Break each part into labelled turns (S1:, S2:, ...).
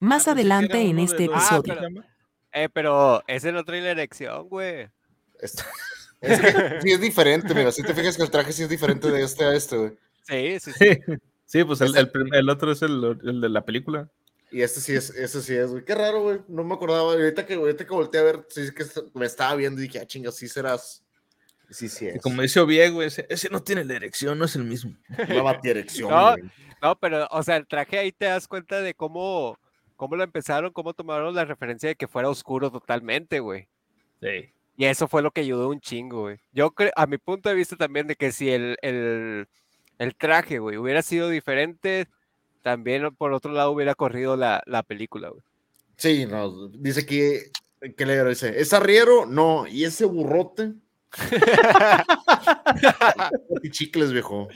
S1: Más
S2: Ah,
S1: adelante
S2: era
S1: en este
S2: los-
S1: episodio.
S2: ¿cómo se llama?
S3: Eh, pero ese no trae la erección, güey.
S4: Es que sí es diferente, mira, si te fijas que el traje sí es diferente de este a este, güey.
S3: Sí, sí, sí.
S2: Sí, pues el, el otro es el, el de la película.
S4: Y este sí es, este sí es, güey. Qué raro, güey. No me acordaba. Ahorita que, ahorita que volteé a ver, sí es que me estaba viendo y dije, ah, chinga, sí serás. Sí, sí
S2: Y
S4: es.
S2: como dice Oviego, ese, ese no tiene la erección, no es el mismo.
S3: No.
S4: güey.
S3: No, pero, o sea, el traje ahí te das cuenta de cómo, cómo lo empezaron, cómo tomaron la referencia de que fuera oscuro totalmente, güey.
S2: Sí.
S3: Y eso fue lo que ayudó un chingo, güey. Yo creo, a mi punto de vista también, de que si el, el, el traje, güey, hubiera sido diferente, también por otro lado hubiera corrido la, la película, güey.
S4: Sí, no. Dice que. que le dice, ¿es arriero? No. ¿Y ese burrote? Y chicles, viejo.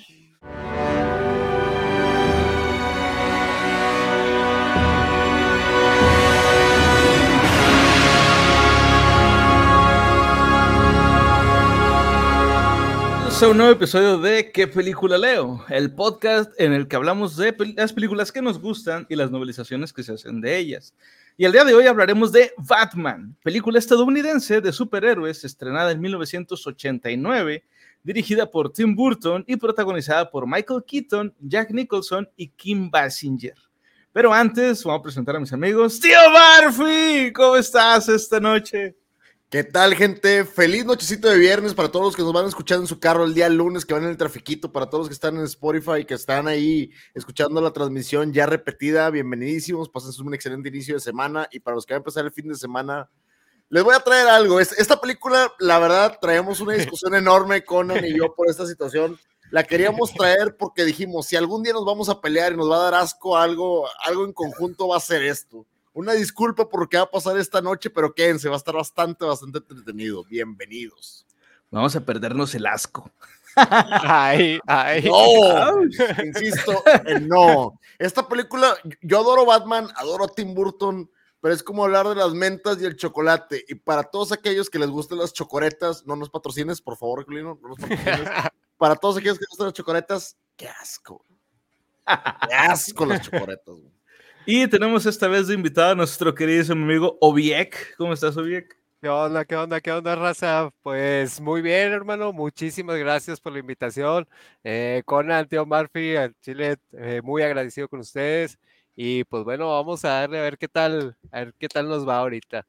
S2: Bienvenidos a un nuevo episodio de ¿Qué película leo? El podcast en el que hablamos de las películas que nos gustan y las novelizaciones que se hacen de ellas. Y el día de hoy hablaremos de Batman, película estadounidense de superhéroes estrenada en 1989, dirigida por Tim Burton y protagonizada por Michael Keaton, Jack Nicholson y Kim Basinger. Pero antes, vamos a presentar a mis amigos. ¡Tío Murphy! ¿Cómo estás esta noche?
S4: ¿Qué tal, gente? Feliz nochecito de viernes para todos los que nos van escuchando en su carro el día lunes, que van en el trafiquito, para todos los que están en Spotify, que están ahí escuchando la transmisión ya repetida, bienvenidísimos, pasen un excelente inicio de semana y para los que van a empezar el fin de semana, les voy a traer algo. Es- Esta película, la verdad, traemos una discusión enorme, Conan y yo, por esta situación. La queríamos traer porque dijimos, si algún día nos vamos a pelear y nos va a dar asco algo, algo en conjunto, va a ser esto. Una disculpa por lo que va a pasar esta noche, pero quédense, va a estar bastante, bastante entretenido. Bienvenidos.
S2: Vamos a perdernos el asco.
S3: Ay, ay.
S4: No, insisto, en no. Esta película, yo adoro Batman, adoro a Tim Burton, pero es como hablar de las mentas y el chocolate. Y para todos aquellos que les gusten las chocoretas, no nos patrocines, por favor, Clino, no nos patrocines. Para todos aquellos que les gustan las chocoretas, qué asco. Qué asco las chocoretas. güey.
S2: Y tenemos esta vez de invitado a nuestro queridísimo amigo Obiek. ¿Cómo estás, Obiek?
S3: ¿Qué onda, qué onda, qué onda, raza? Pues muy bien, hermano. Muchísimas gracias por la invitación. Eh, Conan, Tío Murphy, al Chile, eh, muy agradecido con ustedes. Y pues bueno, vamos a darle a ver qué tal, a ver qué tal nos va ahorita.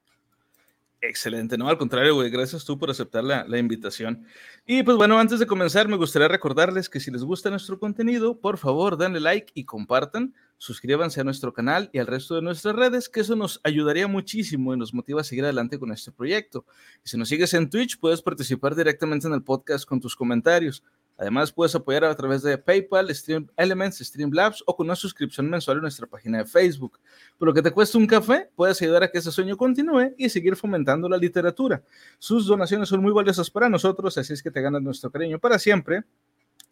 S2: Excelente, no, al contrario, güey, gracias tú por aceptar la, la invitación. Y pues bueno, antes de comenzar, me gustaría recordarles que si les gusta nuestro contenido, por favor, denle like y compartan, suscríbanse a nuestro canal y al resto de nuestras redes, que eso nos ayudaría muchísimo y nos motiva a seguir adelante con este proyecto. Y si nos sigues en Twitch, puedes participar directamente en el podcast con tus comentarios. Además, puedes apoyar a través de PayPal, Stream Elements, Streamlabs o con una suscripción mensual en nuestra página de Facebook. Por lo que te cuesta un café, puedes ayudar a que ese sueño continúe y seguir fomentando la literatura. Sus donaciones son muy valiosas para nosotros, así es que te ganas nuestro cariño para siempre.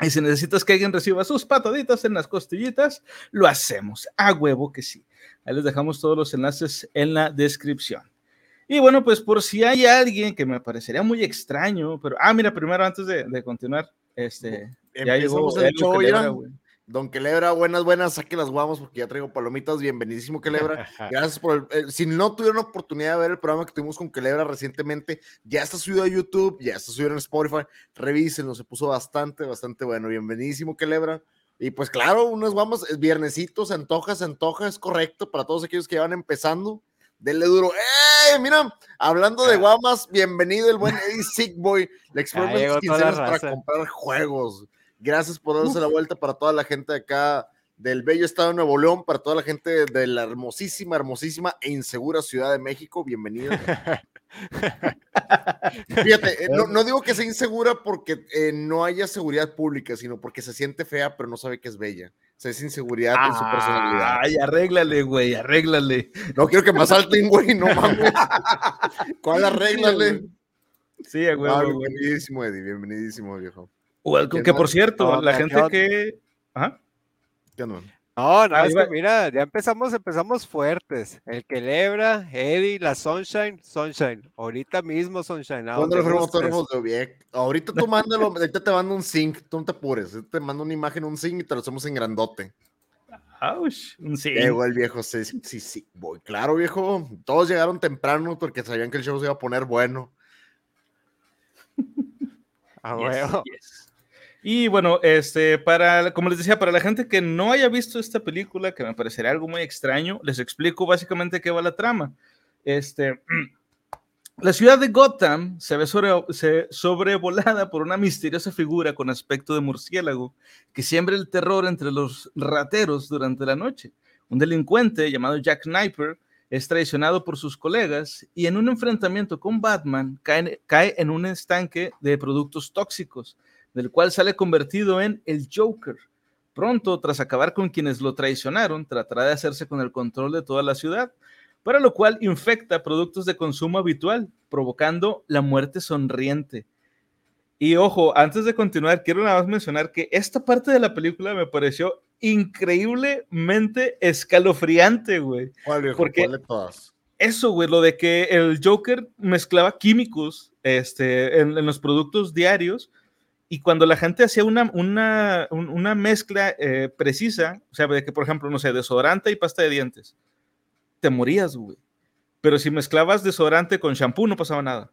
S2: Y si necesitas que alguien reciba sus pataditas en las costillitas, lo hacemos. A huevo que sí. Ahí les dejamos todos los enlaces en la descripción. Y bueno, pues por si hay alguien que me parecería muy extraño, pero... Ah, mira, primero antes de, de continuar, este... Ya llegó
S4: Empezamos el
S2: Elio
S4: show ya.
S2: güey.
S4: Don Quelebra, buenas, buenas, saque las guamos porque ya traigo palomitas. Bienvenidísimo, Quelebra. Gracias por el, eh, Si no tuvieron oportunidad de ver el programa que tuvimos con Quelebra recientemente, ya está subido a YouTube, ya está subido en Spotify. Revísenlo, se puso bastante, bastante bueno. Bienvenidísimo, Quelebra. Y pues claro, unas guamas, es viernesito, se antoja, se antoja, es correcto para todos aquellos que van empezando. Denle duro. ¡Eh! Mira, hablando de guamas, bienvenido el buen Eddie Sickboy. Le
S3: la
S4: quincenas para comprar juegos. Gracias por darse la vuelta para toda la gente de acá del bello estado de Nuevo León, para toda la gente de la hermosísima, hermosísima e insegura Ciudad de México. Bienvenidos. Fíjate, eh, no, no digo que sea insegura porque eh, no haya seguridad pública, sino porque se siente fea, pero no sabe que es bella. Sea, es inseguridad en su personalidad.
S2: Ay, arréglale, güey, arréglale.
S4: No quiero que me asalten, güey, no mames. ¿Cuál arréglale?
S2: Sí, huevo,
S4: Ah,
S2: güey.
S4: bienvenidísimo, Eddie, bienvenidísimo, viejo.
S2: Welcome,
S4: ¿Qué
S2: que por cierto,
S3: ¿Qué
S2: la gente que... Ajá.
S4: ¿Qué onda?
S3: No, no,
S2: Ah,
S3: es que mira, ya empezamos, empezamos fuertes. El que lebra, Eddie, la Sunshine, Sunshine. Ahorita mismo Sunshine. a
S4: ¿Dónde
S3: donde
S4: los de Obiec? Ahorita tú mándalo, ahorita te mando un zinc, tú no te apures, ahorita te mando una imagen, un zinc y te lo hacemos en grandote.
S2: Ouch, un sí.
S4: Llegó el viejo, sí, sí, sí, voy. Claro, viejo. Todos llegaron temprano porque sabían que el show se iba a poner bueno.
S3: A
S2: Yes,
S3: huevo.
S2: yes. Y bueno, este, para, como les decía, para la gente que no haya visto esta película, que me parecería algo muy extraño, les explico básicamente qué va la trama. Este, la ciudad de Gotham se ve sobre- se- sobrevolada por una misteriosa figura con aspecto de murciélago que siembra el terror entre los rateros durante la noche. Un delincuente llamado Jack Sniper es traicionado por sus colegas y en un enfrentamiento con Batman cae, cae en un estanque de productos tóxicos, del cual sale convertido en el Joker. Pronto, tras acabar con quienes lo traicionaron, tratará de hacerse con el control de toda la ciudad, para lo cual infecta productos de consumo habitual, provocando la muerte sonriente. Y ojo, antes de continuar, quiero nada más mencionar que esta parte de la película me pareció increíblemente escalofriante, güey.
S4: ¿Cuál?
S2: Porque-
S4: ¿Cuál de todas?
S2: Eso, güey, lo de que el Joker mezclaba químicos este, en, en los productos diarios y cuando la gente hacía una, una, un- una mezcla eh, precisa, o sea, de que, por ejemplo, no sé, desodorante y pasta de dientes, te morías, güey. Pero si mezclabas desodorante con shampoo, no pasaba nada.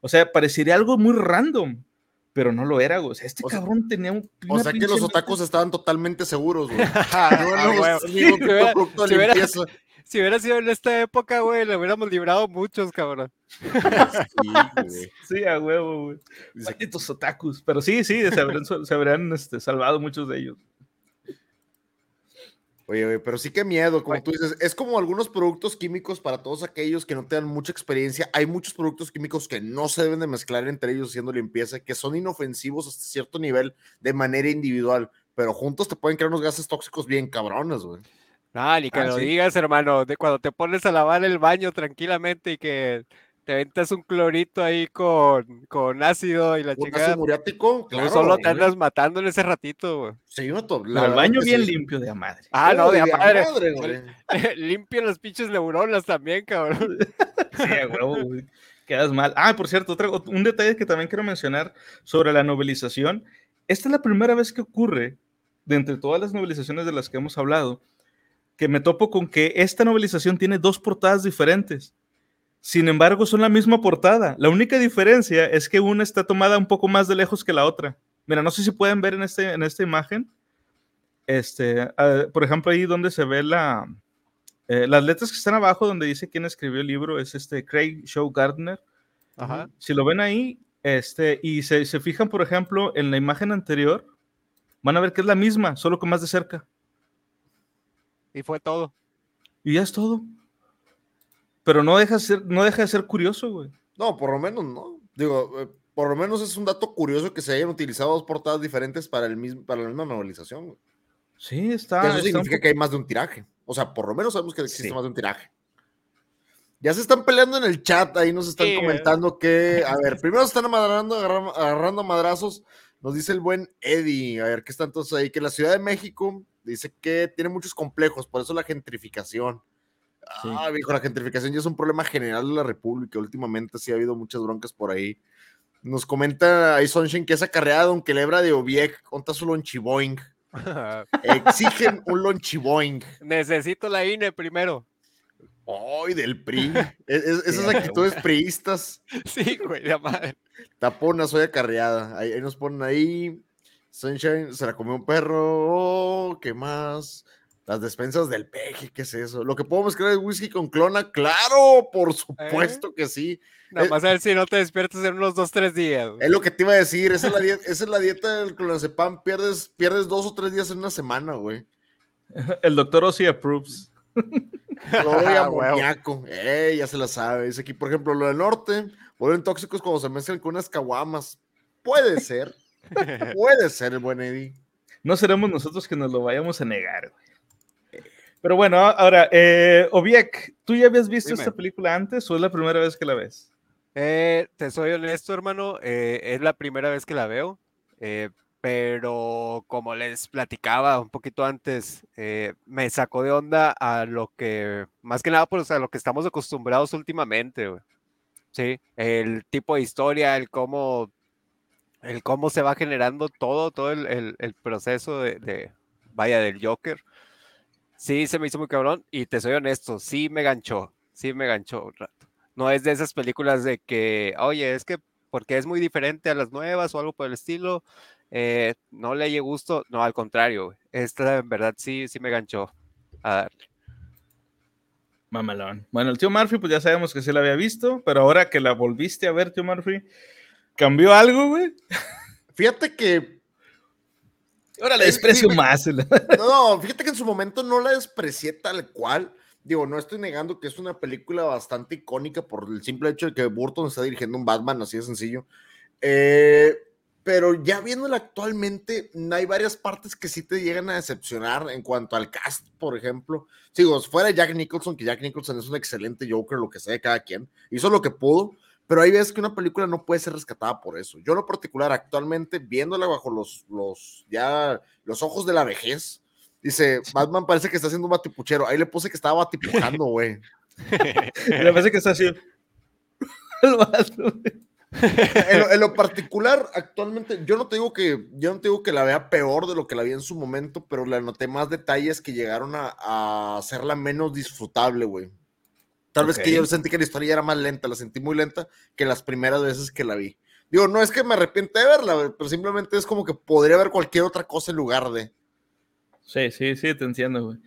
S2: O sea, parecería algo muy random, pero no lo era, güey. O sea, este
S4: O sea-
S2: cabrón tenía un.
S4: O sea que los otakus estaban totalmente seguros, güey.
S3: A
S4: No, no, ningún
S3: Si hubiera-
S4: producto de
S3: si hubiera-
S4: limpieza.
S3: Si hubiera sido en esta época, güey, le hubiéramos librado muchos, cabrón.
S4: Sí, güey.
S2: Sí, a huevo, güey. Malditos otakus. Pero sí, sí, se habrían, se habrían, este, salvado muchos de ellos.
S4: Oye, güey, pero sí que miedo, como
S3: Oye.
S4: tú dices, es como algunos productos químicos para todos aquellos que no tengan mucha experiencia. Hay muchos productos químicos que no se deben de mezclar entre ellos haciendo limpieza, que son inofensivos hasta cierto nivel de manera individual, pero juntos te pueden crear unos gases tóxicos bien cabrones, güey.
S3: Ah, ni que
S2: Ah,
S3: lo
S2: sí.
S3: digas, hermano. De cuando te pones a lavar el baño tranquilamente y que te ventas un clorito ahí con, con ácido y la
S4: ácido muriático, claro.
S3: solo te
S4: güey.
S3: andas matando en ese ratito, güey.
S4: Sí, vato, la
S2: el baño bien
S4: sí.
S2: limpio de a madre.
S3: Ah, no, de a madre.
S4: güey.
S3: Limpio las pinches neuronas también, cabrón.
S2: Sí, güey. Quedas mal. Ah, por cierto, otra- un detalle que también quiero mencionar sobre la novelización. Esta es la primera vez que ocurre, de entre todas las novelizaciones de las que hemos hablado, que me topo con que esta novelización tiene dos portadas diferentes. Sin embargo, son la misma portada. La única diferencia es que una está tomada un poco más de lejos que la otra. Mira, no sé si pueden ver en, este, en esta imagen. Este, por ejemplo, ahí donde se ve la, eh, las letras que están abajo, donde dice quién escribió el libro, es este Craig Shaw Gardner.
S3: Ajá.
S2: Si lo ven ahí, este, y se, se fijan, por ejemplo, en la imagen anterior, van a ver que es la misma, solo que más de cerca.
S3: Y fue todo.
S2: Y ya es todo. Pero no deja, de ser, no deja de ser curioso, güey.
S4: No, por lo menos no. Digo, eh, por lo menos es un dato curioso que se hayan utilizado dos portadas diferentes para, el mismo, para la misma novelización. güey.
S2: Sí, está.
S4: Que eso
S2: está
S4: significa que hay más de un tiraje. O sea, por lo menos sabemos que existe
S2: Sí.
S4: más de un tiraje. Ya se están peleando en el chat, ahí nos están
S3: Sí,
S4: comentando que, a ver, primero se están agarrando, agarrando, madrazos, nos dice el buen Eddie, a ver, ¿qué está entonces ahí? Que la Ciudad de México dice que tiene muchos complejos, por eso la gentrificación.
S2: Sí.
S4: Ah, viejo, la gentrificación ya es un problema general de la República, últimamente sí ha habido muchas broncas por ahí. Nos comenta ahí Sunshine que es acarreada Don Quelebra de Obiec, conta su lonchiboing. Exigen un lonchiboing.
S3: Necesito la INE primero.
S4: ¡Ay, del PRI! Es- es- esas actitudes priistas.
S3: Sí, güey, de a madre.
S4: Tapona, soy acarreada. Ahí, ahí nos ponen ahí. Sunshine se la comió un perro. Oh, ¿Qué más? Las despensas del peje, ¿qué es eso? Lo que puedo mezclar es whisky con clona, claro, por supuesto que sí.
S3: Nada
S4: Eh,
S3: más a ver si no te despiertas en unos dos, tres días.
S4: Es lo que te iba a decir, esa es la dieta, esa es la dieta del clonazepam, pierdes, pierdes dos o tres días en una semana, güey.
S2: El doctor Ozzy approves.
S4: Cloro y
S3: Ah,
S4: amoníaco. Eh, ya se la sabe. Dice aquí, por ejemplo, lo del norte, vuelven tóxicos cuando se mezclan con unas caguamas. Puede ser, puede ser el buen Eddie.
S2: No seremos nosotros que nos lo vayamos a negar, güey. Pero bueno, ahora, eh, Obiek, ¿tú ya habías visto
S3: Dime.
S2: esta película antes o es la primera vez que la ves?
S3: Eh, te soy honesto, hermano, eh, es la primera vez que la veo, eh, pero como les platicaba un poquito antes, eh, me sacó de onda a lo que, más que nada, pues a lo que estamos acostumbrados últimamente, güey. Sí, el tipo de historia, el cómo, el cómo se va generando todo, todo el, el- el proceso de, de, vaya, del Joker. sí se me hizo muy cabrón y te soy honesto, sí me ganchó, sí me ganchó un rato. No es de esas películas de que, oye, es que porque es muy diferente a las nuevas o algo por el estilo, eh, no le haya gusto, no, al contrario, esta en verdad sí, sí me ganchó a darle.
S2: Mamalón. Bueno, el tío Murphy, pues ya sabemos que sí la había visto, pero ahora que la volviste a ver, tío Murphy, ¿cambió algo, güey?
S4: Fíjate que.
S2: Ahora la desprecio más.
S4: No, fíjate que en su momento no la desprecié tal cual. Digo, no estoy negando que es una película bastante icónica por el simple hecho de que Burton está dirigiendo un Batman, así de sencillo. Eh, pero ya viéndola actualmente, hay varias partes que sí te llegan a decepcionar en cuanto al cast, por ejemplo. Sigo, fuera Jack Nicholson, que Jack Nicholson es un excelente Joker, lo que sea de cada quien, hizo lo que pudo, pero hay veces que una película no puede ser rescatada por eso. Yo, en lo particular, actualmente, viéndola bajo los, los, ya, los ojos de la vejez, dice, Batman parece que está haciendo un batipuchero. Ahí le puse que estaba batipujando, güey.
S2: Me parece que está así.
S4: en, lo, particular, actualmente, yo no te digo que, yo no te digo que la vea peor de lo que la vi en su momento, pero le noté más detalles que llegaron a, hacerla menos disfrutable, güey. Tal vez que yo sentí que la historia era más lenta, la sentí muy lenta que las primeras veces que la vi. Digo, no es que me arrepiente de verla, pero simplemente es como que podría ver cualquier otra cosa en lugar de.
S2: Sí, sí, sí, te entiendo, güey.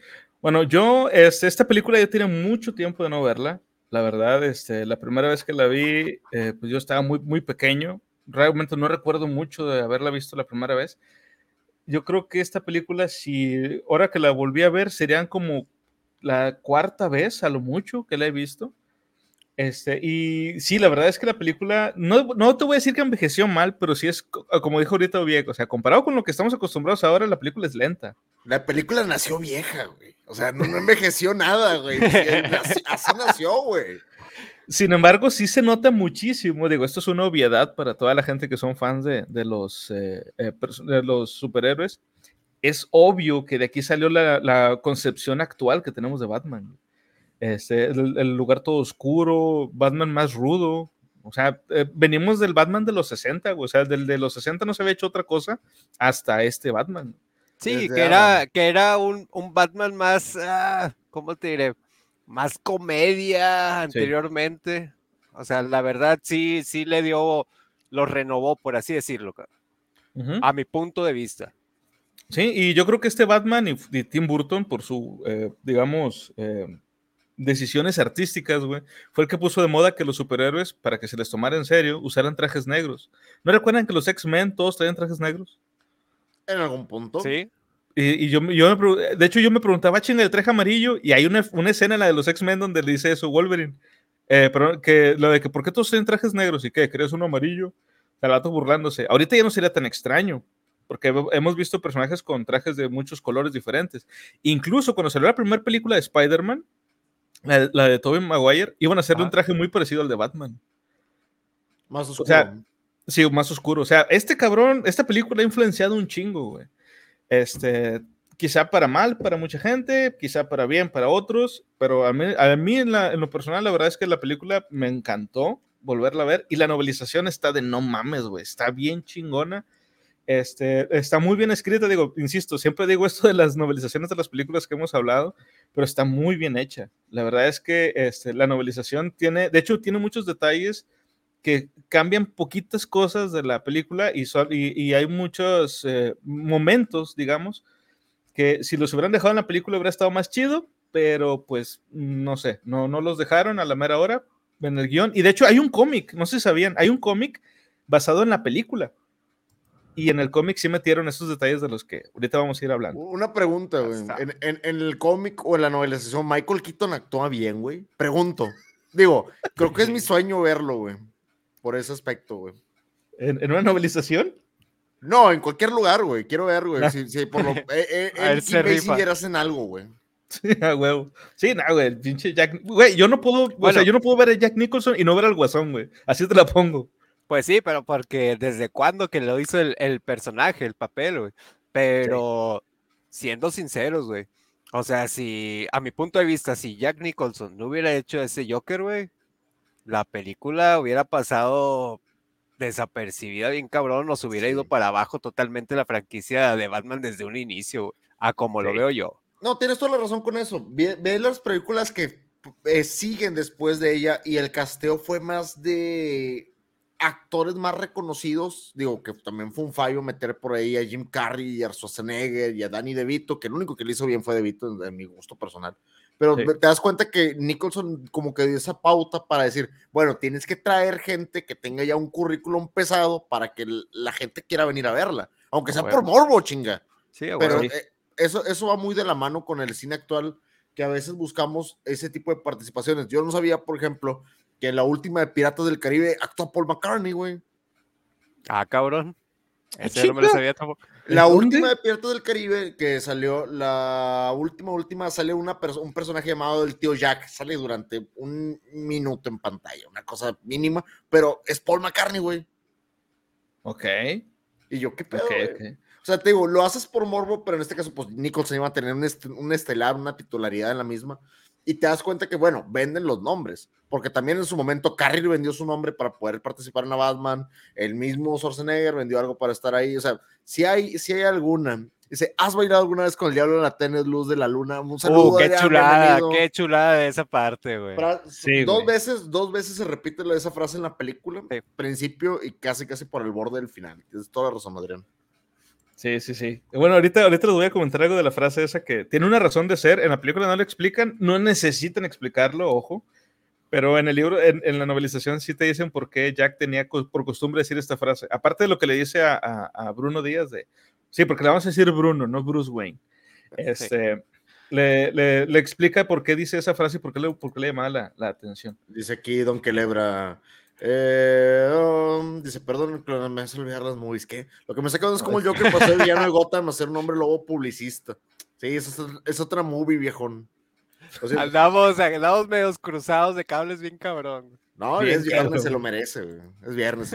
S2: Bueno, yo, este, esta película ya tiene mucho tiempo de no verla. La verdad, este, la primera vez que la vi, eh, pues yo estaba muy, muy pequeño. Realmente no recuerdo mucho de haberla visto la primera vez. Yo creo que esta película, si ahora que la volví a ver, serían como la cuarta vez a lo mucho que la he visto. Este, y sí, la verdad es que la película, no, no te voy a decir que envejeció mal, pero sí es, como dijo ahorita viejo, o sea, comparado con lo que estamos acostumbrados ahora, la película es lenta.
S4: La película nació vieja, güey. O sea, no, envejeció nada, güey. Así, nació, güey.
S2: Sin embargo, sí se nota muchísimo. Digo, esto es una obviedad para toda la gente que son fans de, de los, eh, eh, de los superhéroes. Es obvio que de aquí salió la, la concepción actual que tenemos de Batman. Este, el, lugar todo oscuro, Batman más rudo. O sea, eh, venimos del Batman de los 60, güey. O sea, del de los 60 no se había hecho otra cosa hasta este Batman.
S3: Sí, que era, que era un, un Batman más, ah, ¿cómo te diré? Más comedia anteriormente. O sea, la verdad sí, sí le dio, lo renovó, por así decirlo, a mi punto de vista.
S2: Sí, y yo creo que este Batman y, Tim Burton, por su, eh, digamos, eh, decisiones artísticas, güey, fue el que puso de moda que los superhéroes, para que se les tomara en serio, usaran trajes negros. ¿No recuerdan que los X-Men todos traían trajes negros?
S4: En algún punto.
S2: Sí. Y, yo, yo de hecho, yo me preguntaba, chinga, el traje amarillo, y hay una, una escena en la de los X-Men donde le dice eso Wolverine. Eh, pero que lo de que, ¿por qué todos tienen trajes negros? ¿Y qué? ¿Crees uno amarillo? El rato burlándose. Ahorita ya no sería tan extraño, porque hemos visto personajes con trajes de muchos colores diferentes. Incluso cuando salió la primera película de Spider-Man, la, de Tobey Maguire, iban a hacerle un traje muy parecido al de Batman.
S4: Más oscuro. O sea,
S2: sí, más oscuro. O sea, este cabrón, esta película ha influenciado un chingo, güey. Este, quizá para mal para mucha gente, quizá para bien para otros, pero a mí, a mí en, lo personal la verdad es que la película me encantó volverla a ver y la novelización está de no mames, güey, está bien chingona. Este, está muy bien escrita, digo, insisto, siempre digo esto de las novelizaciones de las películas que hemos hablado, pero está muy bien hecha. La verdad es que este, la novelización tiene, de hecho, tiene muchos detalles que cambian poquitas cosas de la película y, y, hay muchos eh, momentos, digamos, que si los hubieran dejado en la película hubiera estado más chido, pero pues no sé, no, no los dejaron a la mera hora en el guion. Y de hecho hay un cómic, no sé si sabían, hay un cómic basado en la película. Y en el cómic sí metieron esos detalles de los que ahorita vamos a ir hablando.
S4: Una pregunta, güey. En, en, en, el cómic o en la novelización, ¿Michael Keaton actúa bien, güey? Pregunto. Digo, creo que es mi sueño verlo, güey por ese aspecto, güey.
S2: ¿En, una novelización?
S4: No, en cualquier lugar, güey. Quiero ver, güey. Si, si, por lo. Eh, eh, el hacen algo, güey.
S2: Sí, güey. Sí, no, güey. Pinche Jack. Güey, yo no puedo. o sea, yo no puedo ver a Jack Nicholson y no ver al guasón, güey. Así te la pongo.
S3: Pues sí, pero porque desde cuándo que lo hizo el, el personaje, el papel, güey. Pero siendo sinceros, güey. O sea, si, a mi punto de vista, si Jack Nicholson no hubiera hecho ese Joker, güey, la película hubiera pasado desapercibida bien cabrón, nos hubiera ido para abajo totalmente la franquicia de Batman desde un inicio, a como lo veo yo.
S4: No, tienes toda la razón con eso. Ve, ve las películas que eh, siguen después de ella y el casteo fue más de actores más reconocidos. Digo que también fue un fallo meter por ahí a Jim Carrey y a Schwarzenegger y a Danny DeVito, que el único que le hizo bien fue DeVito, en, en mi gusto personal. Pero
S2: Sí.
S4: te das cuenta que Nicholson como que dio esa pauta para decir, bueno, tienes que traer gente que tenga ya un currículum pesado para que la gente quiera venir a verla, aunque sea
S3: Bueno.
S4: por morbo, chinga.
S3: Sí,
S4: Pero eh, eso, eso va muy de la mano con el cine actual, que a veces buscamos ese tipo de participaciones. Yo no sabía, por ejemplo, que en la última de Piratas del Caribe actuó Paul McCartney, güey.
S3: Ah, cabrón. Ese no me lo sabía tampoco.
S4: La
S2: ¿Dónde?
S4: última de Piratas del Caribe que salió, la última, última, sale una perso- un personaje llamado el tío Jack, sale durante un minuto en pantalla, una cosa mínima, pero es Paul McCartney, güey.
S2: Ok,
S4: Y yo, ¿qué pedo?
S2: ok,
S4: güey?
S2: ok.
S4: O sea, te digo, lo haces por morbo, pero en este caso, pues Nicholson iba a tener un, est- un estelar, una titularidad en la misma. Y te das cuenta que, bueno, venden los nombres. Porque también en su momento Carrey vendió su nombre para poder participar en la Batman. El mismo Schwarzenegger vendió algo para estar ahí. O sea, si hay, si hay alguna. Dice, ¿has bailado alguna vez con el diablo en la tenue luz de la luna? Un saludo.
S3: Uh, qué
S4: Adrián,
S3: chulada,
S4: bienvenido.
S3: qué chulada de esa parte, güey.
S4: Fra-
S2: Sí,
S4: dos
S2: güey.
S4: veces, dos veces se repite esa frase en la película,
S3: Sí.
S4: principio y casi casi por el borde del final. Tienes toda la razón, Adrián.
S2: Sí, sí, sí. Bueno, ahorita, ahorita les voy a comentar algo de la frase esa que tiene una razón de ser. En la película no lo explican, no necesitan explicarlo, ojo. Pero en el libro, en, en la novelización sí te dicen por qué Jack tenía co- por costumbre decir esta frase. Aparte de lo que le dice a, a- a Bruno Díaz de... Sí, porque le vamos a decir Bruno, no Bruce Wayne. Este, le, le- le explica por qué dice esa frase y por qué le, por qué le llamaba la, la atención.
S4: Dice aquí Don Quelebra. Eh, um, dice, perdón, pero me hace olvidar las movies. ¿Qué? Lo que me saca es como el Joker pasó de villano de Gotham a ser un hombre lobo publicista. Sí, es, es otra movie, viejón. O sea,
S3: Andamos, andamos medios cruzados de cables bien cabrón.
S4: no,
S2: Bien
S4: es viernes,
S2: cabrón.
S4: se lo merece. güey. Es viernes.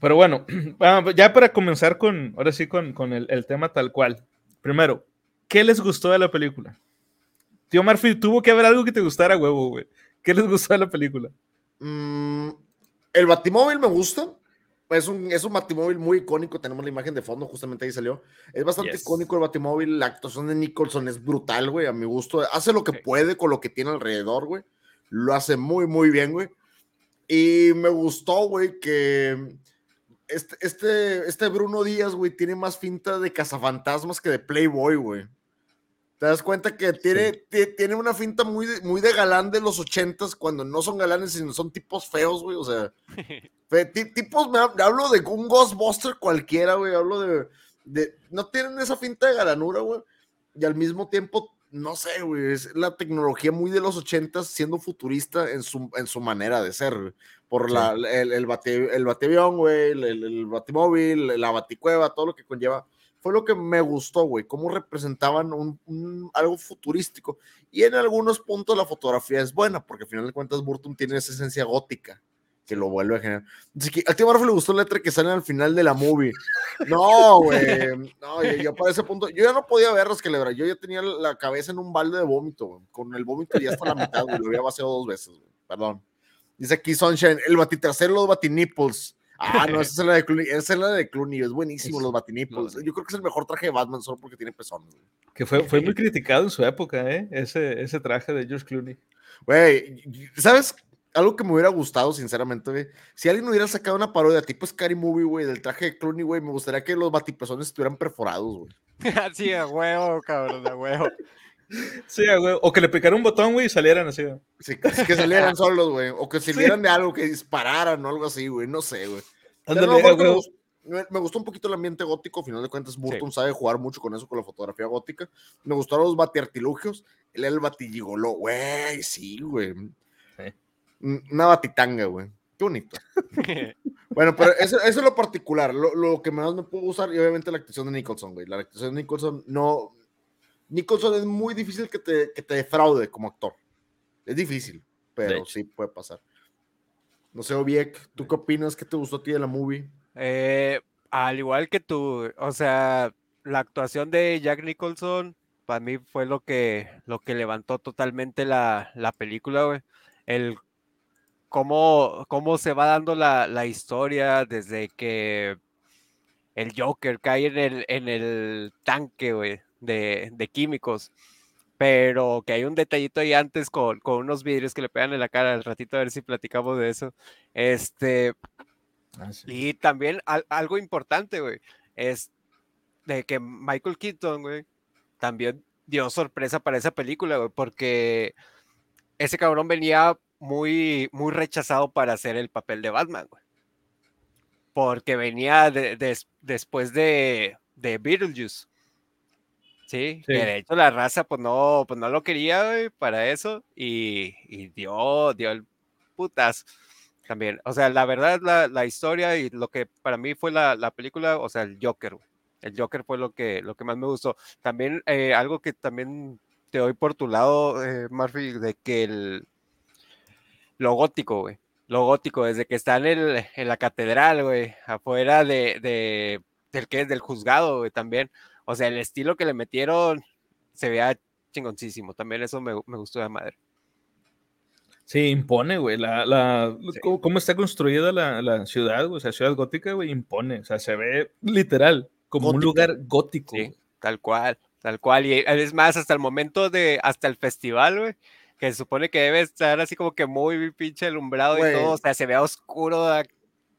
S2: Pero bueno, ah, ya para comenzar con, ahora sí, con, con el, el tema tal cual. Primero, ¿qué les gustó de la película? Tío Murphy, tuvo que haber algo que te gustara, huevo, güey. ¿Qué les gustó de la película?
S4: Mm, el Batimóvil me gusta. Es un, es un Batimóvil muy icónico. Tenemos la imagen de fondo, justamente ahí salió. Es bastante
S2: Yes.
S4: icónico el Batimóvil. La actuación de Nicholson es brutal, güey, a mi gusto. Hace lo que puede con lo que tiene alrededor, güey. Lo hace muy, muy bien, güey. Y me gustó, güey, que este, este, este Bruno Díaz, güey, tiene más finta de cazafantasmas que de Playboy, güey. Te das cuenta que tiene, ti- tiene una finta muy de, muy de galán de los ochentas, cuando no son galanes, sino son tipos feos, güey. O sea, tipos, me hab- hablo de un Ghostbuster cualquiera, güey. Hablo de, de. No tienen esa finta de galanura, güey. Y al mismo tiempo, no sé, güey. Es la tecnología muy de los ochentas, siendo futurista en su, en su manera de ser, güey. Por
S2: Sí.
S4: la, el, el, bate- el bateavión, güey, el, el, el batimóvil, la baticueva, todo lo que conlleva fue lo que me gustó, güey, cómo representaban un, un- algo futurístico. Y en algunos puntos la fotografía es buena, porque al final de cuentas Burton tiene esa esencia gótica que lo vuelve a generar. Así que a ti Marvel le gustó la letra que sale al final de la movie. No, güey. No, yo, yo para ese punto, yo ya no podía verlos que le Yo ya tenía la cabeza en un balde de vómito, güey. Con el vómito ya hasta la mitad, güey. Lo había vaciado dos veces, güey. Perdón. Dice aquí Sunshine, el batitrasero, los batinipples. Ah, no, esa es la de Clooney. Esa es la de Clooney. Es buenísimo,
S2: Es-
S4: los batinipples.
S2: los-
S4: Yo creo que es el mejor traje de Batman solo porque tiene pezones. güey.
S2: Que fue, fue muy criticado en su época, ¿eh? Ese, ese traje de George Clooney.
S4: Güey, ¿sabes? Algo que me hubiera gustado, sinceramente, güey. Si alguien hubiera sacado una parodia tipo Scary Movie, güey, del traje de Clooney, güey, me gustaría que los batipezones estuvieran perforados, güey.
S3: Así a huevo, cabrón, a huevo.
S2: Sí, güey. O que le picara un botón, güey, y salieran así. güey.
S4: Sí, que, que salieran solos, güey. O que sirvieran de algo, que dispararan o algo así, güey. No sé, güey.
S2: Ándale, güey.
S4: me, gust- me- me gustó un poquito el ambiente gótico, al final de cuentas Burton sabe jugar mucho con eso, con la fotografía gótica. Me gustaron los batiartilugios, él era el batigigoló, güey, sí, güey.
S2: Sí.
S4: Una batitanga, güey. Qué bonito. Bueno, pero eso, eso es lo particular, lo, lo que más me pudo gustar, y obviamente la actuación de Nicholson, güey. La actuación de Nicholson no... Nicholson es muy difícil que te, que te defraude como actor. Es difícil, pero sí puede pasar. No sé, Obiek, ¿tú qué opinas? ¿Qué te gustó a ti de la movie?
S3: Eh, al igual que tú, o sea, la actuación de Jack Nicholson para mí fue lo que, lo que levantó totalmente la, la película, güey. El cómo, cómo se va dando la, la historia desde que el Joker cae en el, en el tanque, güey, de, de químicos pero que hay un detallito ahí antes con, con, unos vidrios que le pegan en la cara al ratito a ver si platicamos de eso. Este, ah, sí. y también al, algo importante, güey, es de que Michael Keaton, güey, también dio sorpresa para esa película, güey, porque ese cabrón venía muy, muy rechazado para hacer el papel de Batman, güey. Porque venía de, de, después de, de Beetlejuice. Sí, que de hecho la raza pues no, pues no lo quería para eso y, y, dio, dio el putas también. O sea, la verdad, la, la historia y lo que para mí fue la, la, película, o sea, el Joker. El Joker fue lo que, lo que más me gustó. También eh, algo que también te doy por tu lado, eh, Murphy, de que el, lo gótico, güey. Lo gótico, desde que está en, el, en la catedral, güey, afuera de, de, del que es del juzgado, güey, también. O sea, el estilo que le metieron se veía chingoncísimo. También eso me, me gustó de madre.
S2: Sí, impone, güey. La, la, sí. cómo, está construida la, la ciudad, o sea, ciudad gótica, güey, impone. O sea, se ve literal como gótico. un lugar gótico.
S3: Sí, tal cual, tal cual. Y es más, hasta el momento de, hasta el festival, güey, que se supone que debe estar así como que muy pinche alumbrado güey. y todo, o sea, se ve oscuro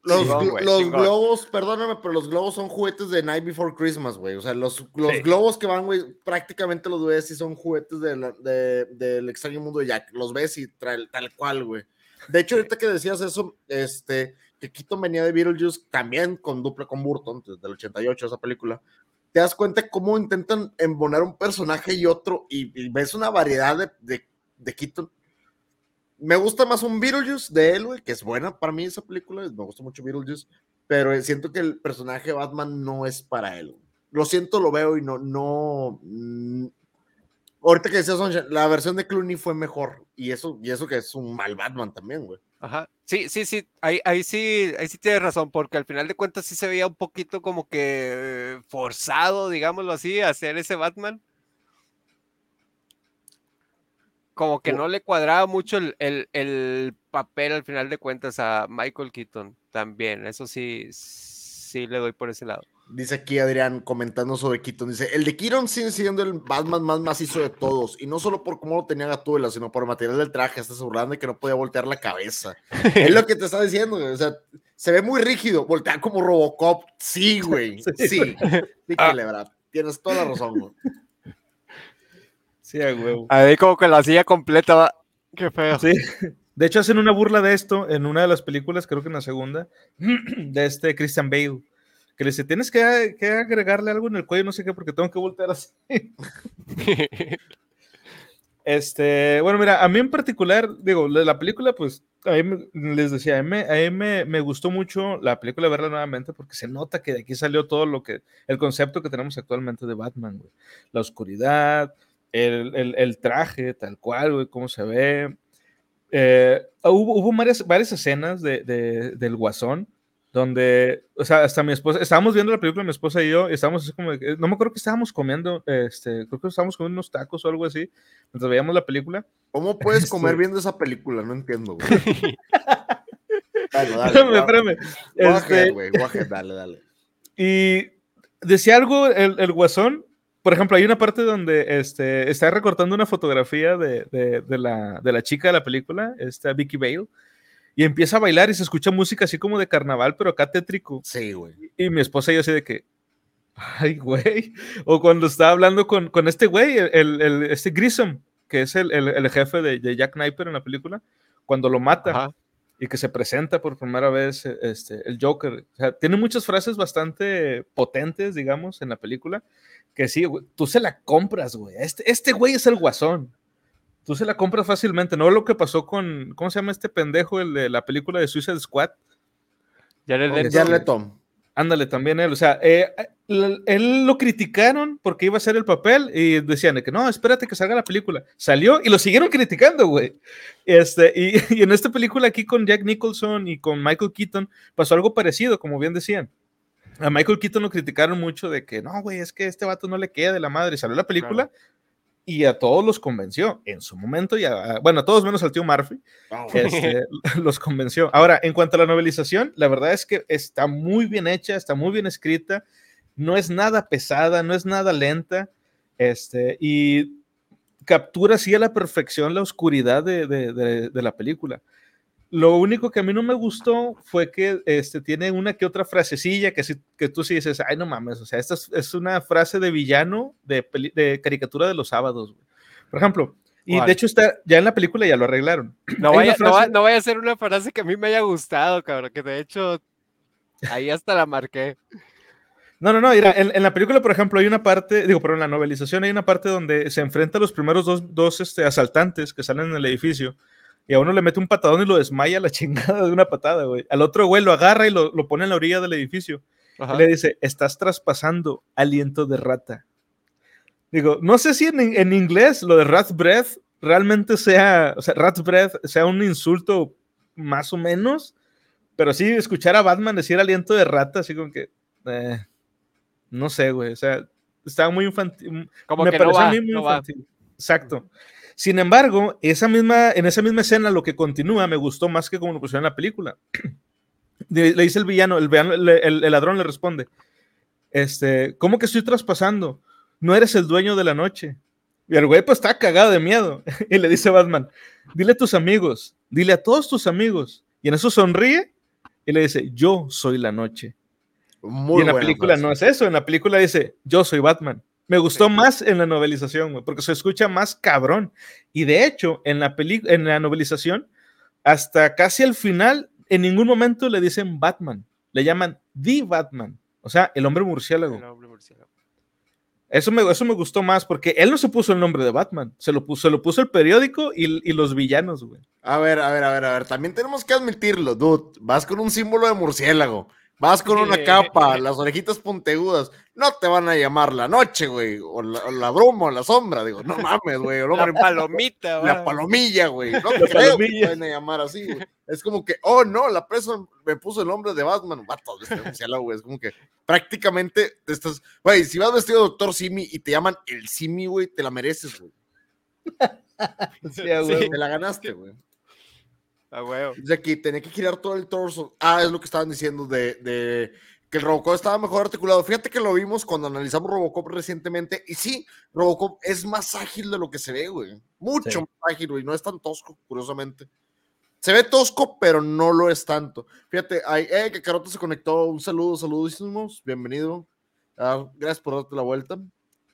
S4: los, chingón, güey, los globos, perdóname, pero los globos son juguetes de Night Before Christmas, güey. O sea, los, los sí. globos que van, güey, prácticamente los ves y son juguetes de la, de, del extraño mundo de Jack. Los ves y trae, tal cual, güey. De hecho, ahorita que decías eso, este, que Keaton venía de Beetlejuice también con dupla con Burton, desde el 88, esa película. Te das cuenta cómo intentan embonar un personaje y otro y, y ves una variedad de, de, de Keaton me gusta más un Beetlejuice de él, güey, que es buena para mí esa película, me gusta mucho Beetlejuice, pero siento que el personaje Batman no es para él. Lo siento, lo veo y no, no. Mm, ahorita que decías, la versión de Clooney fue mejor, y eso, y eso que es un mal Batman también, güey.
S3: Ajá, sí, sí, sí, ahí, ahí sí, ahí sí tienes razón, porque al final de cuentas sí se veía un poquito como que forzado, digámoslo así, a hacer ese Batman como que no le cuadraba mucho el, el, el, papel al final de cuentas a Michael Keaton también. Eso sí, sí le doy por ese lado.
S4: Dice aquí Adrián comentando sobre Keaton. Dice: El de Keaton sigue siendo el Batman más macizo de todos. Y no solo por cómo lo tenía Gatúbela, sino por el material del traje. Hasta burlando de que no podía voltear la cabeza. es lo que te está diciendo, güey. O sea, se ve muy rígido. Voltea como Robocop. Sí, güey. Sí. sí. Dígale, ah. Tienes toda la razón, güey.
S2: Sí, a huevo.
S3: Ahí como que la silla completa va. Qué feo.
S2: Sí. De hecho, hacen una burla de esto en una de las películas, creo que en la segunda, de este Christian Bale, que le dice, tienes que, que agregarle algo en el cuello, no sé qué, porque tengo que voltear así. este, bueno, mira, a mí en particular, digo, la película, pues, a mí me, les decía, a mí, a mí me, me, gustó mucho la película verla nuevamente porque se nota que de aquí salió todo lo que, el concepto que tenemos actualmente de Batman, güey. La oscuridad, el, el, el traje, tal cual, güey, cómo se ve. Eh, hubo, hubo varias, varias escenas de, de, del Guasón donde, o sea, hasta mi esposa, estábamos viendo la película, mi esposa y yo, y estábamos así como, no me acuerdo que estábamos comiendo, este, creo que estábamos comiendo unos tacos o algo así, mientras veíamos la película.
S4: ¿Cómo puedes este... comer viendo esa película? No entiendo, güey.
S2: bueno, dale, espérame, espérame.
S4: Este... Güey, dale, dale.
S2: Y decía algo el, el Guasón, por ejemplo, hay una parte donde este, está recortando una fotografía de, de, de, la, de la chica de la película, esta Vicky Bale, y empieza a bailar y se escucha música así como de carnaval, pero acá tétrico.
S4: Sí, güey.
S2: Y mi esposa y yo así de que, ay, güey. O cuando está hablando con, con este güey, el, el, este Grissom, que es el, el jefe de, de, Jack Kniper en la película, cuando lo mata. Ajá y que se presenta por primera vez este, el Joker. O sea, tiene muchas frases bastante potentes, digamos, en la película, que sí, güey, tú se la compras, güey. Este, este güey es el guasón. Tú se la compras fácilmente, ¿no? Lo que pasó con, ¿cómo se llama este pendejo, el de la película de Suicide Squad?
S4: Jared Leto.
S2: Ándale, también él. O sea, eh, él lo criticaron porque iba a hacer el papel y decían que no, espérate que salga la película. Salió y lo siguieron criticando, güey. Este, y, y, en esta película aquí con Jack Nicholson y con Michael Keaton pasó algo parecido, como bien decían. A Michael Keaton lo criticaron mucho de que no, güey, es que este vato no le queda de la madre. Salió la película. Claro y a todos los convenció en su momento, y a, bueno, a todos menos al tío Murphy, este, los convenció. Ahora, en cuanto a la novelización, la verdad es que está muy bien hecha, está muy bien escrita, no es nada pesada, no es nada lenta, Este, y captura así a la perfección la oscuridad de, de, de, de, la película. Lo único que a mí no me gustó fue que este, tiene una que otra frasecilla que, si, que tú sí dices, ay, no mames, o sea, esta es, es una frase de villano de, de, caricatura de los sábados. Por ejemplo, y de hecho está, ya en la película ya lo arreglaron.
S3: No vaya, frase... no, va, no vaya a ser una frase que a mí me haya gustado, cabrón, que de hecho ahí hasta la marqué.
S2: No, no, no, mira, en, en, la película, por ejemplo, hay una parte, digo, pero en la novelización hay una parte donde se enfrenta a los primeros dos, dos este, asaltantes que salen en el edificio y a uno le mete un patadón y lo desmaya la chingada de una patada, güey. Al otro güey lo agarra y lo, lo pone en la orilla del edificio. Y le dice, estás traspasando aliento de rata. Digo, no sé si en, en inglés lo de rat breath realmente sea, o sea, rat breath sea un insulto más o menos, pero sí escuchar a Batman decir aliento de rata, así como que... Eh, no sé, güey, o sea, estaba muy infantil.
S3: Como
S2: me
S3: que
S2: pareció
S3: no va,
S2: a mí muy
S3: no va.
S2: Exacto. Sin embargo, esa misma, en esa misma escena, lo que continúa me gustó más que como lo pusieron en la película. Le dice el villano, el, ladrón le responde: este, ¿Cómo que estoy traspasando? No eres el dueño de la noche. Y el güey pues está cagado de miedo. Y le dice Batman, dile a tus amigos, dile a todos tus amigos. Y en eso sonríe y le dice, yo soy la noche.
S4: Muy
S2: y en la película
S4: frase.
S2: no es eso, en la película dice, yo soy Batman. Me gustó
S3: Sí.
S2: más en la novelización, güey, porque se escucha más cabrón. Y de hecho, en la, peli en la novelización, hasta casi al final, en ningún momento le dicen Batman. Le llaman The Batman. O sea, el hombre murciélago.
S3: El hombre murciélago.
S2: Eso me, eso me gustó más porque él no se puso el nombre de Batman, se lo puso, se lo puso el periódico y, y los villanos, güey.
S4: A ver, a ver, a ver, a ver. También tenemos que admitirlo, dude. Vas con un símbolo de murciélago. Vas con una capa, las orejitas puntiagudas. No te van a llamar la noche, güey. O la, o la bruma, o la sombra. Digo, no mames, güey. el
S3: La
S4: hombre-
S3: palomita,
S4: La
S3: va.
S4: palomilla, güey. No
S2: La
S4: creo que te van a llamar así, güey. Es como que, oh, no, la presa me puso el nombre de Batman. Vato, este murciélago, güey. Es como que prácticamente te estás... Güey, si vas vestido de Doctor Simi y te llaman el Simi, güey, te la mereces, güey.
S2: Sí, huevo.
S4: Te la ganaste, güey.
S3: A huevo.
S4: Dice aquí, tenía que girar todo el torso. Ah, es lo que estaban diciendo de, de que el Robocop estaba mejor articulado. Fíjate que lo vimos cuando analizamos Robocop recientemente. Y sí, Robocop es más ágil de lo que se ve, güey. Mucho
S2: Sí.
S4: más ágil, güey. No es tan tosco, curiosamente. Se ve tosco, pero no lo es tanto. Fíjate, ay, eh, que Caroto se conectó. Un saludo, saludísimos. Bienvenido. Ah, gracias por darte la vuelta.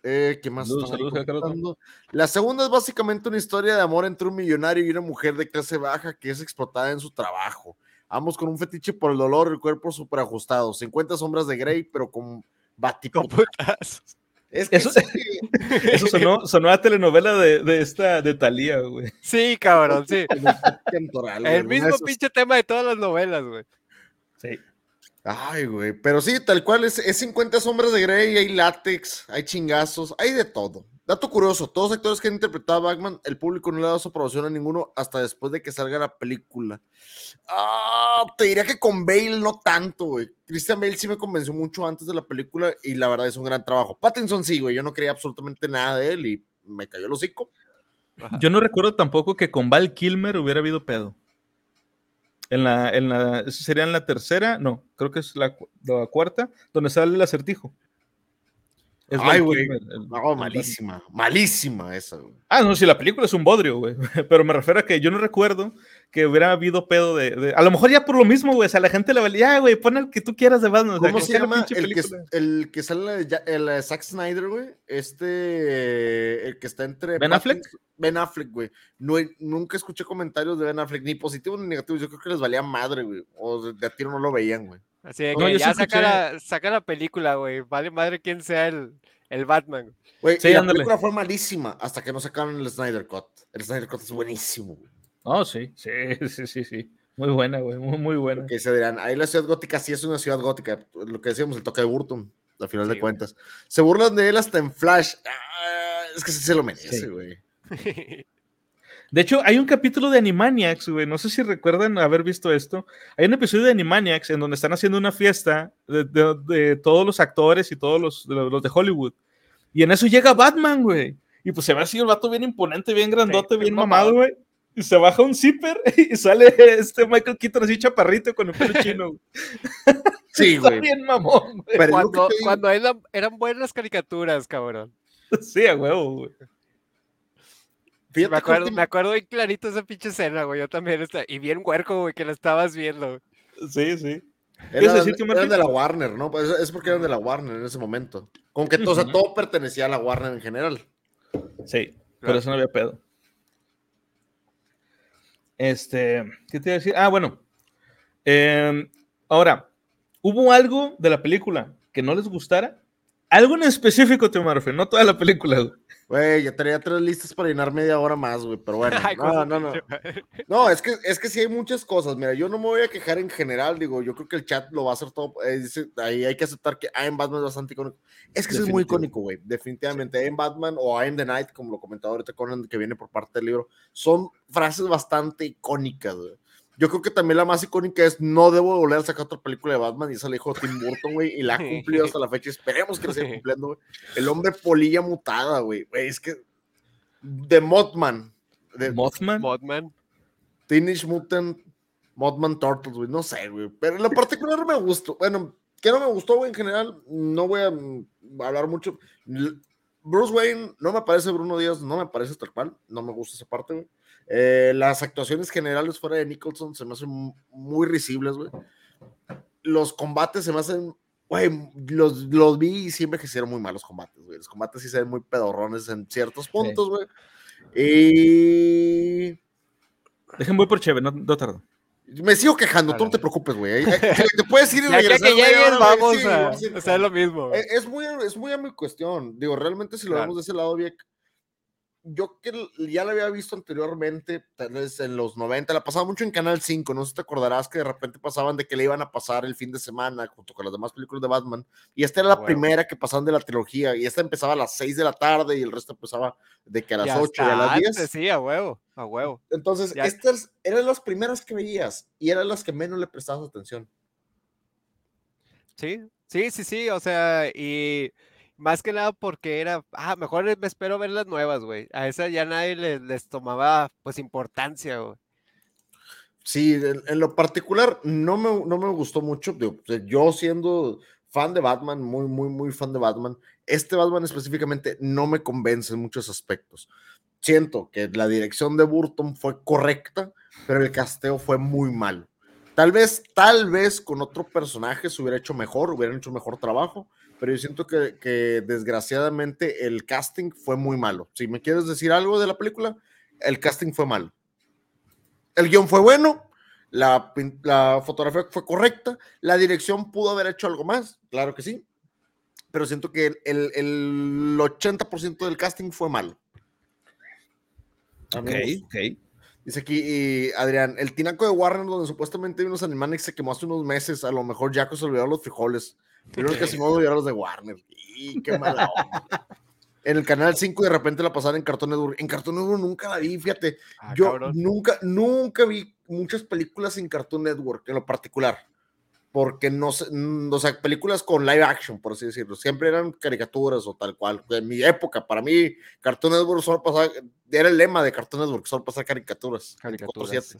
S4: Eh, ¿Qué más?
S2: Saludos?
S4: La segunda es básicamente una historia de amor entre un millonario y una mujer de clase baja que es explotada en su trabajo. Ambos con un fetiche por el dolor y el cuerpo súper ajustado. 50 sombras de Grey, pero con
S3: putazos.
S4: Es que
S2: Eso-
S4: sí,
S2: Eso sonó, sonó a telenovela de, de esta, de Talía, güey.
S3: Sí, cabrón, sí. El mismo pinche tema de todas las novelas, güey.
S2: Sí.
S4: Ay, güey. Pero sí, tal cual es, es 50 sombras de Grey, hay látex, hay chingazos, hay de todo. Dato curioso, todos los actores que han interpretado a Batman, el público no le ha dado su aprobación a ninguno hasta después de que salga la película. Ah, te diría que con Bale no tanto, güey. Christian Bale sí me convenció mucho antes de la película y la verdad es un gran trabajo. Pattinson sí, güey, yo no creía absolutamente nada de él y me cayó el hocico.
S2: Yo no recuerdo tampoco que con Val Kilmer hubiera habido pedo. En la, en la, ¿eso sería en la tercera, no, creo que es la, la cuarta, donde sale el acertijo. Es
S4: Ay, güey.
S2: El-
S4: No,
S2: el-
S4: malísima, malísima esa, güey.
S2: Ah, no, si la película es un bodrio, güey. Pero me refiero a que yo no recuerdo que hubiera habido pedo de. de- a lo mejor ya por lo mismo, güey. O sea, la gente le valía, ya, güey, pon el que tú quieras de Batman. o sea,
S4: ¿Cómo se
S2: sea la
S4: llama el que, el sale en la de Zack Snyder, güey? Este, el que está entre...
S2: ¿Ben Affleck?
S4: Ben Affleck, güey. No, nunca escuché comentarios de Ben Affleck, ni positivos ni negativos. Yo creo que les valía madre, güey. O de, de a tiro no lo veían, güey.
S3: Así de que ya saca,
S2: escuché-
S3: la, saca la película, güey. Vale madre quién sea el, el Batman.
S4: Güey,
S2: Sí,
S4: la
S2: ándale.
S4: película fue malísima hasta que no sacaron el Snyder Cut. El Snyder Cut es buenísimo, güey.
S2: Oh, sí, sí, sí, sí, sí. Muy buena, güey. Muy, muy buena.
S4: Que se dirán, ahí la ciudad gótica sí es una ciudad gótica. Lo que decíamos, el toque de Burton, al final
S3: Sí,
S4: de
S3: güey.
S4: cuentas. Se burlan de él hasta en Flash. Ah, es que sí se lo merece,
S2: Sí.
S4: güey.
S2: De hecho, hay un capítulo de Animaniacs, güey. No sé si recuerdan haber visto esto. Hay un episodio de Animaniacs en donde están haciendo una fiesta de, de- de todos los actores y todos los de, los de Hollywood. Y en eso llega Batman, güey. Y pues se ve así el vato bien imponente, bien grandote,
S3: Sí,
S2: bien
S3: mamado.
S2: güey. Y se baja un zipper y sale este Michael Keaton así chaparrito con el pelo chino. güey.
S4: Sí,
S2: Está
S4: güey.
S2: bien mamón, güey.
S3: Cuando cuando eran, eran buenas caricaturas, cabrón.
S2: Sí, a huevo, güey.
S3: Me acuerdo, me acuerdo bien clarito esa pinche escena, güey. Yo también está. Y bien huerco, güey, que la estabas viendo.
S2: Sí, sí.
S4: Eran, eran de la Warner, ¿no? Pues es porque eran de la Warner en ese momento. Como que o sea, todo pertenecía a la Warner en general.
S2: Sí, pero eso no había pedo. Este, ¿qué te iba a decir? Ah, bueno. Em, ahora, ¿hubo algo de la película que no les gustara? Algo en específico, Tío Murphy, no toda la película, güey.
S4: Güey, ya tenía tres listas para llenar media hora más, güey, pero bueno. no, no, no. No, es que, es que sí hay muchas cosas. Mira, yo no me voy a quejar en general, digo, yo creo que el chat lo va a hacer todo. Eh, ahí hay que aceptar que I am Batman es bastante icónico. Es que es muy icónico, güey, definitivamente. I am Batman o I am the Night, como lo comentaba ahorita Conan, que viene por parte del libro, son frases bastante icónicas, güey. Yo creo que también la más icónica es no debo volver a sacar otra película de Batman y esa la dijo Tim Burton, güey, y la ha cumplido hasta la fecha. Esperemos que la siga cumpliendo, güey. El hombre polilla mutada, güey. Es que de Mothman. De
S2: Mothman.
S3: Mothman.
S4: Teenage Mutant Mothman Turtles, güey. No sé, güey. Pero en lo particular me gustó. Bueno, que no me gustó, güey, en general. No voy a mm, hablar mucho. Bruce Wayne no me parece Bruno Díaz, no me parece tal cual. No me gusta esa parte, güey. Eh, las actuaciones generales fuera de Nicholson se me hacen muy risibles, güey. Los combates se me hacen, güey, los, los vi y siempre que hicieron muy malos combates, güey. Los combates sí se ven muy pedorrones en ciertos puntos, güey. Y...
S2: Dejen voy por chévere, no, no tardo.
S4: Me sigo quejando, tú no te preocupes, güey. Te puedes ir y
S3: regresar. Que vamos a hacer lo mismo.
S4: Es, muy, es muy a mi cuestión. Digo, realmente si lo vemos de ese lado, bien, yo que ya la había visto anteriormente, tal vez en los 90, la pasaba mucho en Canal 5, no sé si te acordarás que de repente pasaban de que le iban a pasar el fin de semana junto con las demás películas de Batman, y esta era la primera que pasaban de la trilogía, y esta empezaba a las 6 de la tarde y el resto empezaba de que a las 8 y a las 10.
S3: sí, a huevo, a huevo.
S4: Entonces, estas eran las primeras que veías y eran las que menos le prestabas atención.
S3: Sí, sí, sí, sí, o sea, y más que nada porque era, ah, mejor me espero ver las nuevas, güey. A esa ya nadie les, tomaba, pues, importancia, güey.
S4: Sí, en, lo particular no me, no me gustó mucho. Yo siendo fan de Batman, muy, muy, muy fan de Batman, este Batman específicamente no me convence en muchos aspectos. Siento que la dirección de Burton fue correcta, pero el casteo fue muy mal. Tal vez, tal vez con otro personaje se hubiera hecho mejor, hubieran hecho mejor trabajo, pero yo siento que, desgraciadamente el casting fue muy malo. Si me quieres decir algo de la película, el casting fue malo. El guion fue bueno, la, fotografía fue correcta, la dirección pudo haber hecho algo más, claro que sí, pero siento que el, el 80% del casting fue malo.
S2: Ok, ok.
S4: Dice aquí Adrián, el tinaco de Warner donde supuestamente hay unos Animaniacs se quemó hace unos meses, a lo mejor Jaco se olvidó los frijoles. Primero que se me a los de Warner. Y qué mala En el canal 5 de repente la pasaron en Cartoon Network. En Cartoon Network nunca la vi, fíjate. Ah, Yo nunca, nunca vi muchas películas en Cartoon Network, en lo particular. Porque no sé, mm, o sea, películas con live action, por así decirlo. Siempre eran caricaturas o tal cual. En mi época, para mí, Cartoon Network solo pasaba, era el lema de Cartoon Network, solo pasar caricaturas. Caricaturas.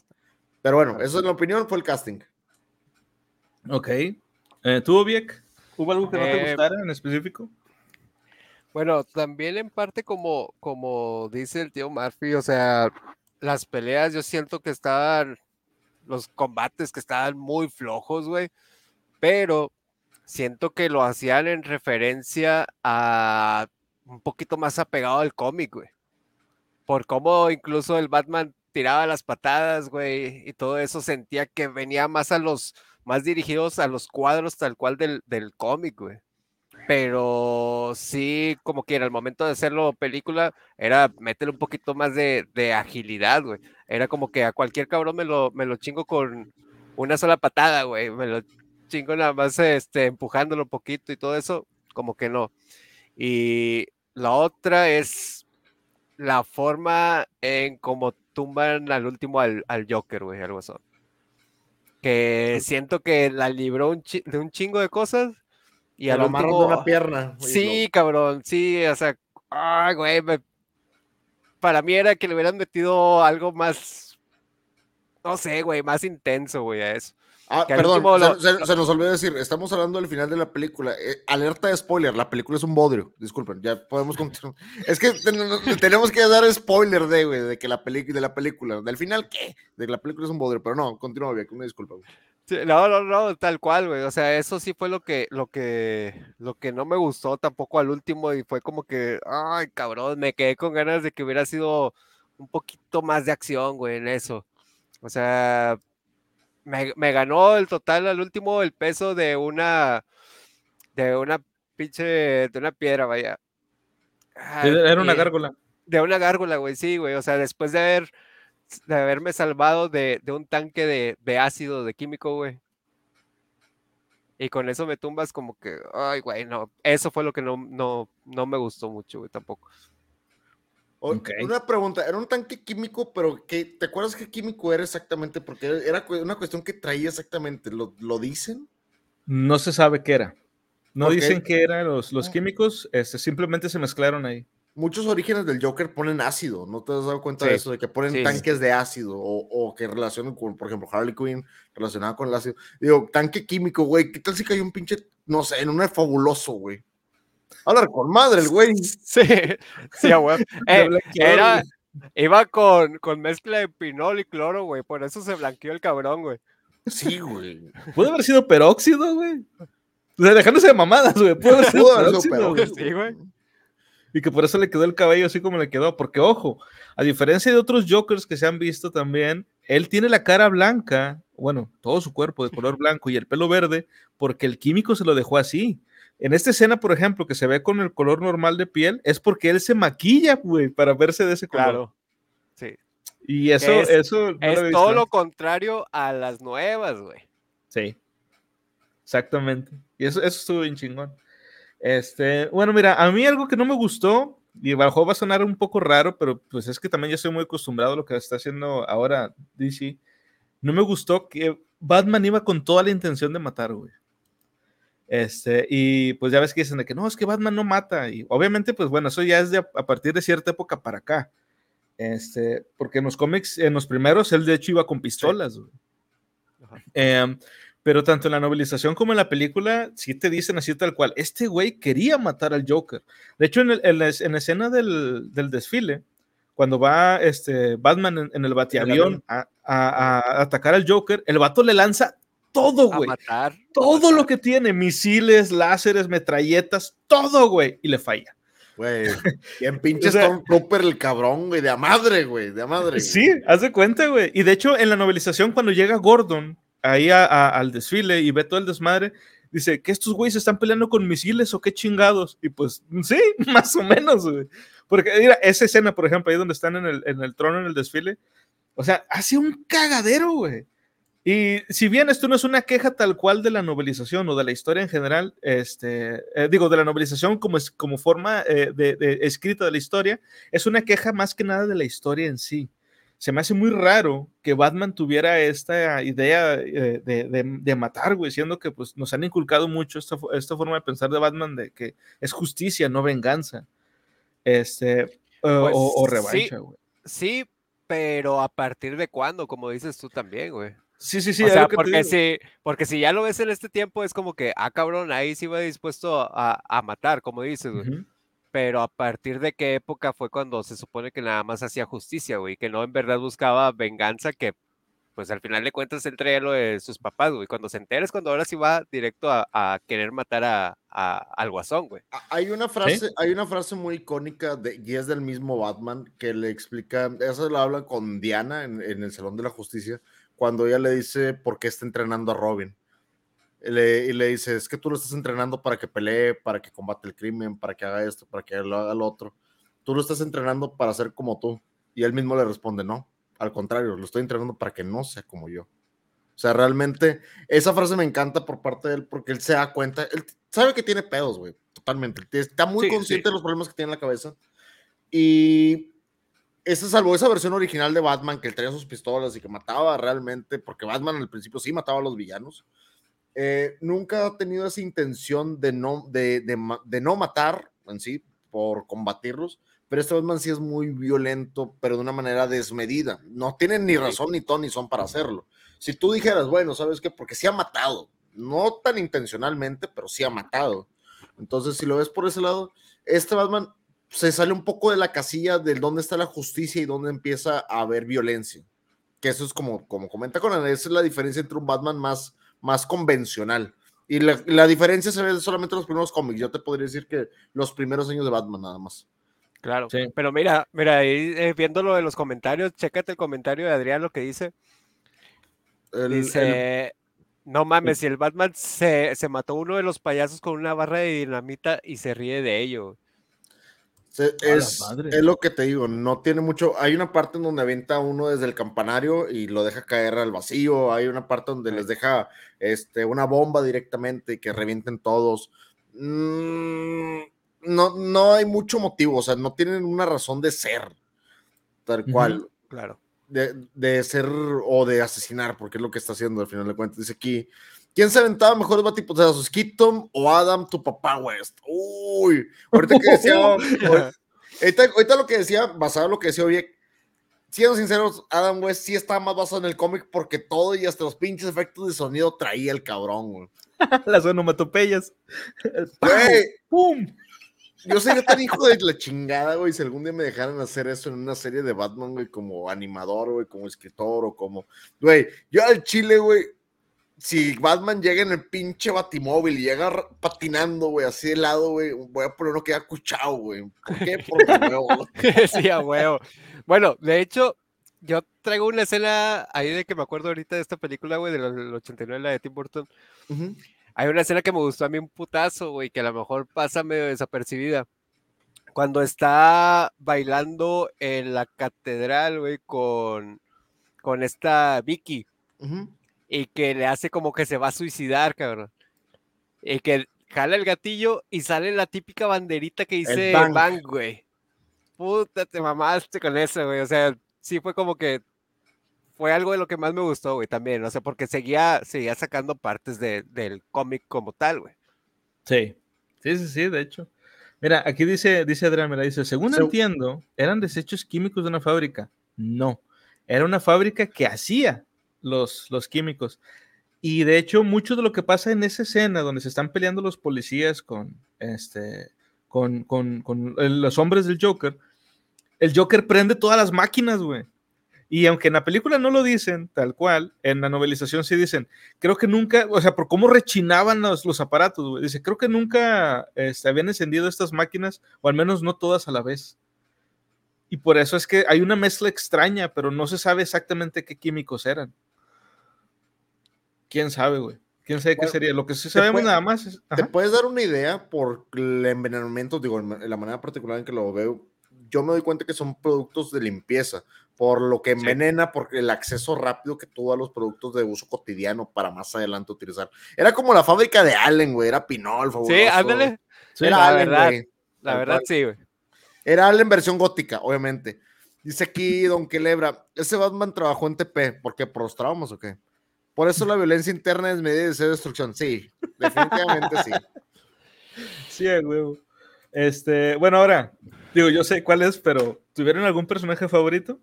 S4: Pero bueno, eso es la opinión, fue el casting.
S2: Ok. Eh, ¿Tú, Viek? ¿Hubo algo que no te eh, gustara en específico?
S3: Bueno, también en parte como, como dice el tío Murphy, o sea, las peleas yo siento que estaban, los combates que estaban muy flojos, güey, pero siento que lo hacían en referencia a un poquito más apegado al cómic, güey. Por cómo incluso el Batman tiraba las patadas, güey, y todo eso sentía que venía más a los más dirigidos a los cuadros tal cual del, del cómic, güey. Pero sí, como que era el momento de hacerlo película, era meterle un poquito más de, de, agilidad, güey. Era como que a cualquier cabrón me lo, me lo chingo con una sola patada, güey. Me lo chingo nada más este, empujándolo un poquito y todo eso, como que no. Y la otra es la forma en cómo tumban al último al, al Joker, güey, algo así que siento que la libró de un chingo de cosas y
S4: a lo de una pierna.
S3: Sí, cabrón, sí, o sea, ay, güey, para mí era que le hubieran metido algo más, no sé, güey, más intenso, güey, a eso.
S4: Ah, perdón, se, nos olvidó decir, estamos hablando del final de la película. Eh, alerta de spoiler, la película es un bodrio. Disculpen, ya podemos continuar. es que tenemos que dar spoiler de, de que la de la película. ¿Del final qué? De que la película es un bodrio, pero no, continúa bien, una disculpa.
S3: no, no, no, tal cual, güey. O sea, eso sí fue lo que, lo que, lo que no me gustó tampoco al último y fue como que, ay, cabrón, me quedé con ganas de que hubiera sido un poquito más de acción, güey, en eso. O sea, me, ganó el total al último el peso de una, de una pinche, de una piedra, vaya.
S2: Era una gárgola.
S3: De una gárgola, güey, sí, güey. O sea, después de haber, de haberme salvado de, un tanque de, de, ácido, de químico, güey. Y con eso me tumbas como que, ay, güey, no. Eso fue lo que no, no, no me gustó mucho, güey, tampoco.
S4: Una pregunta, era un tanque químico, pero ¿qué, ¿te acuerdas qué químico era exactamente? Porque era una cuestión que traía exactamente, ¿lo, lo dicen?
S2: No se sabe qué era. No dicen qué eran los, los ah. químicos, este, simplemente se mezclaron ahí.
S4: Muchos orígenes del Joker ponen ácido, ¿no te has dado cuenta de eso? De que ponen tanques de ácido o, o, que relacionan con, por ejemplo, Harley Quinn relacionada con el ácido. Digo, tanque químico, güey, ¿qué tal si cayó un pinche, no sé, en un fabuloso, güey? Hablar con madre el güey.
S3: Sí, sí, güey. Eh, era, iba con, con mezcla de pinol y cloro, güey. Por eso se blanqueó el cabrón, güey.
S4: Sí, güey.
S2: Puede haber sido peróxido, güey. O sea, dejándose de mamadas, güey. Puede haber sido peróxido. Sí, güey. Y que por eso le quedó el cabello así como le quedó. Porque, ojo, a diferencia de otros Jokers que se han visto también, él tiene la cara blanca, bueno, todo su cuerpo de color blanco y el pelo verde, porque el químico se lo dejó así. En esta escena, por ejemplo, que se ve con el color normal de piel, es porque él se maquilla, güey, para verse de ese color. Claro.
S3: Sí.
S2: Y eso, es, eso
S3: es todo lo contrario a las nuevas, güey.
S2: Sí. Exactamente. Y eso, eso estuvo bien chingón. Este, bueno, mira, a mí algo que no me gustó, y bajo va a sonar un poco raro, pero pues es que también ya estoy muy acostumbrado a lo que está haciendo ahora DC. No me gustó que Batman iba con toda la intención de matar, güey. Este, y pues ya ves que dicen de que no, es que Batman no mata. Y obviamente, pues bueno, eso ya es de a, partir de cierta época para acá. Este, porque en los cómics, en los primeros, él de hecho iba con pistolas. Em, pero tanto en la novelización como en la película, sí te dicen así tal cual. Este güey quería matar al Joker. De hecho, en, en, la, escena del, del, desfile, cuando va este, Batman en, el batiavión a, a, a, atacar al Joker, el vato le lanza todo, güey.
S3: matar.
S2: Todo lo que tiene, misiles, láseres, metralletas, todo, güey. Y le falla.
S4: Güey, en pinche Stormtrooper el cabrón, güey, de a madre, güey, de a madre.
S2: Sí, haz de cuenta, güey. Y de hecho, en la novelización, cuando llega Gordon ahí al desfile y ve todo el desmadre, dice que estos güeyes están peleando con misiles o qué chingados. Y pues, sí, más o menos, güey. Porque, mira, esa escena, por ejemplo, ahí donde están en el, en el trono, en el desfile, o sea, hace un cagadero, güey. Y si bien esto no es una queja tal cual de la novelización o de la historia en general, este, eh, digo, de la novelización como, es, como forma eh, de, escrita de la historia, es una queja más que nada de la historia en sí. Se me hace muy raro que Batman tuviera esta idea eh, de, matar, güey, siendo que pues, nos han inculcado mucho esta, esta, forma de pensar de Batman de que es justicia, no venganza. Este, o, o, pues, revancha, güey.
S3: Sí, pero a partir de cuándo, como dices tú también, güey.
S2: Sí, sí, sí.
S3: O sea, porque si, porque si ya lo ves en este tiempo, es como que, ah, cabrón, ahí sí va dispuesto a, a matar, como dices, güey. Pero a partir de qué época fue cuando se supone que nada más hacía justicia, güey, que no en verdad buscaba venganza, que pues al final de cuentas él traía lo de sus papás, güey. Cuando se entera es cuando ahora sí va directo a, a querer matar a, a, al guasón, güey.
S4: Hay una frase, hay una frase muy icónica de, y es del mismo Batman que le explica, eso lo habla con Diana en, en el Salón de la Justicia cuando ella le dice por qué está entrenando a Robin. y le dice, es que tú lo estás entrenando para que pelee, para que combate el crimen, para que haga esto, para que lo haga lo otro. Tú lo estás entrenando para ser como tú. Y él mismo le responde, no, al contrario, lo estoy entrenando para que no sea como yo. O sea, realmente, esa frase me encanta por parte de él porque él se da cuenta, él sabe que tiene pedos, güey, totalmente. Está muy consciente de los problemas que tiene en la cabeza. Y esa salvo esa versión original de Batman que él traía sus pistolas y que mataba realmente, porque Batman al principio sí mataba a los villanos, eh, nunca ha tenido esa intención de no, de, de, no matar en sí por combatirlos, pero este Batman sí es muy violento, pero de una manera desmedida. No tienen ni razón ni ton ni son para hacerlo. si tú dijeras, bueno, ¿sabes qué? Porque sí ha matado, no tan intencionalmente, pero sí ha matado. Entonces, si lo ves por ese lado, este Batman se sale un poco de la casilla del dónde está la justicia y dónde empieza a haber violencia. Que eso es como, como comenta Conan, esa es la diferencia entre un Batman más, más convencional. Y la, la diferencia se ve solamente en los primeros cómics. Yo te podría decir que los primeros años de Batman nada más.
S3: Claro, pero mira, mira, ahí eh, viendo lo de los comentarios, chécate el comentario de Adrián, lo que dice. dice, no mames, si el Batman se, se, mató uno de los payasos con una barra de dinamita y se ríe de ello.
S4: Es, es, lo que te digo, no tiene mucho. Hay una parte en donde avienta uno desde el campanario y lo deja caer al vacío. Hay una parte donde les deja este, una bomba directamente y que revienten todos. Mm, no, no hay mucho motivo, o sea, no tienen una razón de ser, tal cual.
S3: claro.
S4: De, de, ser o de asesinar, porque es lo que está haciendo al final de cuentas. Dice aquí, ¿Quién se aventaba mejor de sea, Keaton o Adam, tu papá West? Uy, ahorita que decía, ahorita, lo que decía, basado en lo que decía oye, siendo sinceros, Adam West sí estaba más basado en el cómic porque todo y hasta los pinches efectos de sonido traía el cabrón, güey.
S2: Las onomatopeyas.
S4: Güey, ¡pum! Yo sería tan hijo de la chingada, güey, si algún día me dejaran hacer eso en una serie de Batman, güey, como animador, güey, como escritor o como, güey, yo al chile, güey, si Batman llega en el pinche batimóvil y llega patinando, güey, así de lado, güey, voy a poner uno que ha escuchado, güey. ¿Por qué? Porque
S3: huevo. sí, a huevo. Bueno, de hecho, yo traigo una escena ahí de que me acuerdo ahorita de esta película, güey, del 89, la de Tim Burton. Hay una escena que me gustó a mí un putazo, güey, que a lo mejor pasa medio desapercibida. Cuando está bailando en la catedral, güey, con, con esta Vicky y que le hace como que se va a suicidar, cabrón. Y que jala el gatillo y sale la típica banderita que dice bang. güey. Puta, te mamaste con eso, güey. O sea, sí fue como que fue algo de lo que más me gustó, güey, también. O sea, porque seguía, seguía sacando partes de, del cómic como tal, güey.
S2: Sí, sí, sí, sí, de hecho. Mira, aquí dice, dice Adrián, mira, dice, según entiendo, eran desechos químicos de una fábrica. No, era una fábrica que hacía los, los químicos. Y de hecho, mucho de lo que pasa en esa escena donde se están peleando los policías con, este, con, con, con los hombres del Joker, el Joker prende todas las máquinas, güey. Y aunque en la película no lo dicen tal cual, en la novelización sí dicen, creo que nunca, o sea, por cómo rechinaban los, los aparatos. Dice, creo que nunca este, habían encendido estas máquinas, o al menos no todas a la vez. Y por eso es que hay una mezcla extraña, pero no se sabe exactamente qué químicos eran quién sabe, güey. ¿Quién sabe qué sería? Lo que sí sabemos nada más es...
S4: ¿Te puedes dar una idea por el envenenamiento? Digo, la manera particular en que lo veo, yo me doy cuenta que son productos de limpieza, por lo que envenena, por el acceso rápido que tuvo a los productos de uso cotidiano para más adelante utilizar. Era como la fábrica de Allen, güey, era Pinol,
S3: fabuloso. Sí, ándale. era la Allen, verdad, La verdad, sí, güey.
S4: Era Allen versión gótica, obviamente. Dice aquí Don Quelebra, ese Batman trabajó en TP, ¿por qué? ¿Por los traumas o qué? Por eso la violencia interna es medida de destrucción. Sí, definitivamente sí.
S2: Sí, huevo. Este, bueno, ahora, digo, yo sé cuál es, pero ¿tuvieron algún personaje favorito?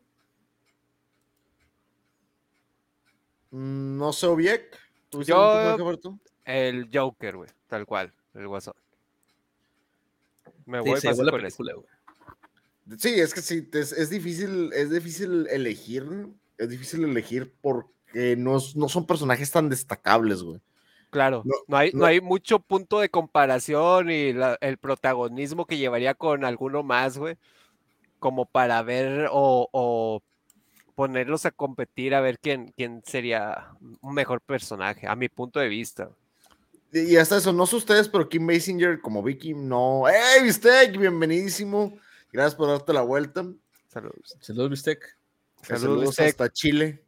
S4: Mm, no sé, Obiek.
S3: ¿Tuviste yo, personaje favorito? El Joker, güey, tal cual, el guasón.
S4: Me voy sí, a pasar con película, Sí, es que sí, es, es, difícil, es difícil elegir, es difícil elegir por que no, son personajes tan destacables, güey.
S3: Claro, no, hay, no, hay mucho punto de comparación y el protagonismo que llevaría con alguno más, güey, como para ver o, ponerlos a competir a ver quién, quién sería un mejor personaje, a mi punto de vista.
S4: Y hasta eso, no sé ustedes, pero Kim Basinger como Vicky, no. ¡Hey, Bistec! Bienvenidísimo. Gracias por darte la vuelta.
S2: Saludos. Saludos, Bistec.
S4: Saludos, hasta Chile.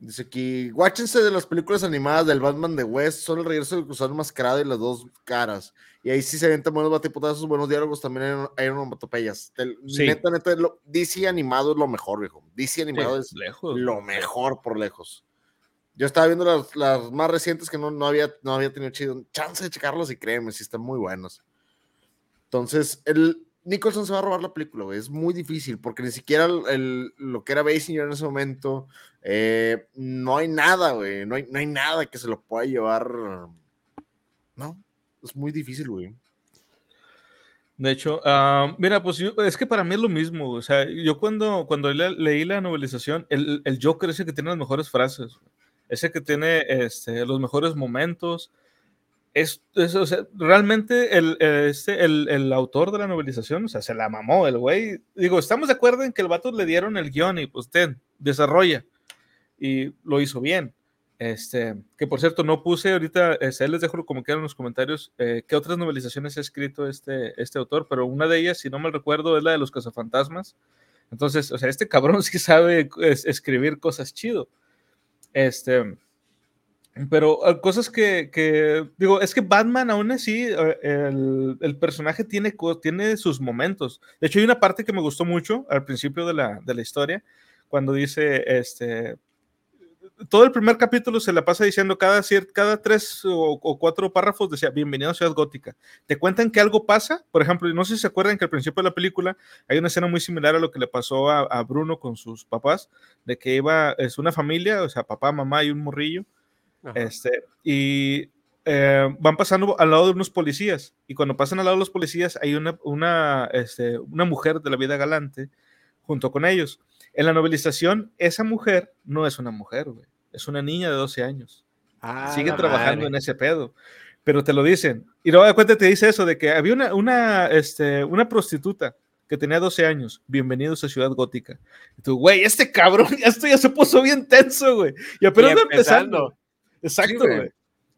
S4: Dice aquí, guáchense de las películas animadas del Batman de West, son el regreso del cruzado mascarado y las dos caras. Y ahí sí se avientan buenos batipotazos, buenos diálogos, también hay, unos matopeyas. Neta, neta, DC animado es lo mejor, viejo. DC animado es lo mejor por lejos. Yo estaba viendo las, las más recientes que no, no, había, no había tenido chido chance de checarlos y créeme, sí están muy buenos. Entonces, el, Nicholson se va a robar la película, güey. Es muy difícil porque ni siquiera el, lo que era Basinger en ese momento, eh, no hay nada, güey. No hay, no hay nada que se lo pueda llevar. No, es muy difícil, güey.
S2: De hecho, ah, mira, pues es que para mí es lo mismo. O sea, yo cuando, cuando leí la novelización, el, el Joker es el que tiene las mejores frases, ese que tiene este, los mejores momentos. Es, o sea, realmente el, este, el, el, autor de la novelización, o sea, se la mamó el güey. Digo, estamos de acuerdo en que el vato le dieron el guion y pues ten, desarrolla. Y lo hizo bien. Este, que por cierto, no puse ahorita, este, les dejo como quieran en los comentarios eh, qué otras novelizaciones ha escrito este, este autor, pero una de ellas, si no me recuerdo, es la de los cazafantasmas. Entonces, o sea, este cabrón sí sabe escribir cosas chido. Este, pero ah, cosas que, que, digo, es que Batman aún así, eh, el, el, personaje tiene, tiene sus momentos. De hecho, hay una parte que me gustó mucho al principio de la, de la historia, cuando dice, este, todo el primer capítulo se la pasa diciendo cada, cada tres o, cuatro párrafos decía bienvenido a Ciudad Gótica. Te cuentan que algo pasa, por ejemplo, no sé si se acuerdan que al principio de la película hay una escena muy similar a lo que le pasó a, Bruno con sus papás, de que iba, es una familia, o sea, papá, mamá y un morrillo, este, y eh, van pasando al lado de unos policías, y cuando pasan al lado de los policías hay una, una, este, una mujer de la vida galante junto con ellos. En la novelización, esa mujer no es una mujer, güey es una niña de 12 años. Ah, Sigue trabajando en ese pedo. Pero te lo dicen. Y luego de cuenta te dice eso de que había una, una, este, una prostituta que tenía 12 años. Bienvenidos a Ciudad Gótica. Y tú, güey, este cabrón, esto ya se puso bien tenso, güey. Y apenas va empezando. Exacto, güey.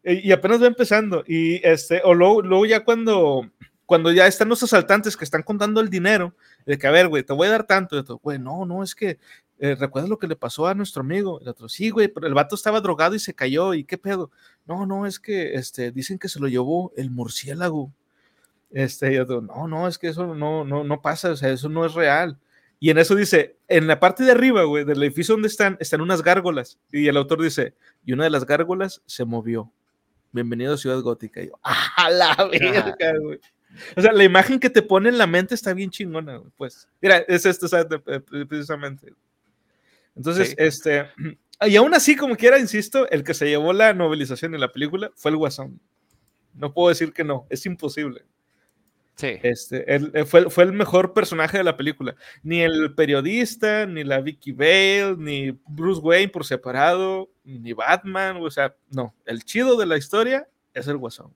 S2: y, apenas va empezando. Y este, o luego, luego ya cuando, cuando ya están los asaltantes que están contando el dinero, de que, a ver, güey, te voy a dar tanto. Güey, no, no, es que eh, ¿recuerdas lo que le pasó a nuestro amigo? El otro, sí, güey, pero el vato estaba drogado y se cayó, ¿y qué pedo? No, no, es que este, dicen que se lo llevó el murciélago. Este, y otro, no, no, es que eso no, no, no pasa, o sea, eso no es real. Y en eso dice, en la parte de arriba, güey, del edificio donde están, están unas gárgolas. Y el autor dice, y una de las gárgolas se movió. Bienvenido a Ciudad Gótica. Y yo, ¡ah, la verga, güey! O sea, la imagen que te pone en la mente está bien chingona, güey, pues. Mira, es esto, precisamente. Entonces, este, y aún así, como quiera, insisto, el que se llevó la novelización de la película fue el Guasón. No puedo decir que no, es imposible. Sí. Este, él, eh, fue, fue, el mejor personaje de la película. Ni el periodista, ni la Vicky Bale, ni Bruce Wayne por separado, ni Batman, o sea, no. El chido de la historia es el Guasón.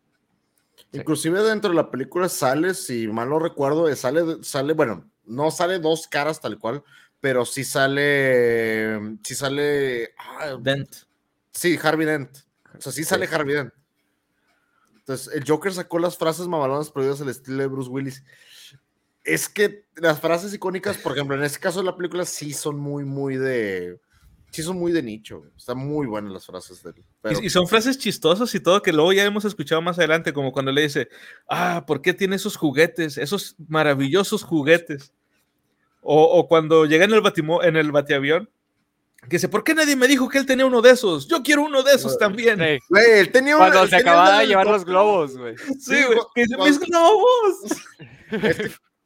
S4: Inclusive dentro de la película sale, si mal no recuerdo, sale, sale, bueno, no sale dos caras tal cual, pero sí sale, sí sale... Ah,
S2: Dent.
S4: Sí, Harvey Dent. O sea, sí sale Harvey Dent. Entonces, el Joker sacó las frases mamalonas prohibidas al estilo de Bruce Willis. Es que las frases icónicas, por ejemplo, en este caso de la película, sí son muy, muy de. Sí, son muy de nicho. Están muy buenas las frases de
S2: él. Y, son frases chistosas y todo que luego ya hemos escuchado más adelante, como cuando le dice: Ah, ¿por qué tiene esos juguetes? Esos maravillosos juguetes. O, cuando llega en el, batimo, en el batiavión, que dice, ¿por qué nadie me dijo que él tenía uno de esos? Yo quiero uno de esos también.
S3: Güey, él tenía Cuando se acababa de llevar los globos, güey.
S2: Sí, güey. mis globos.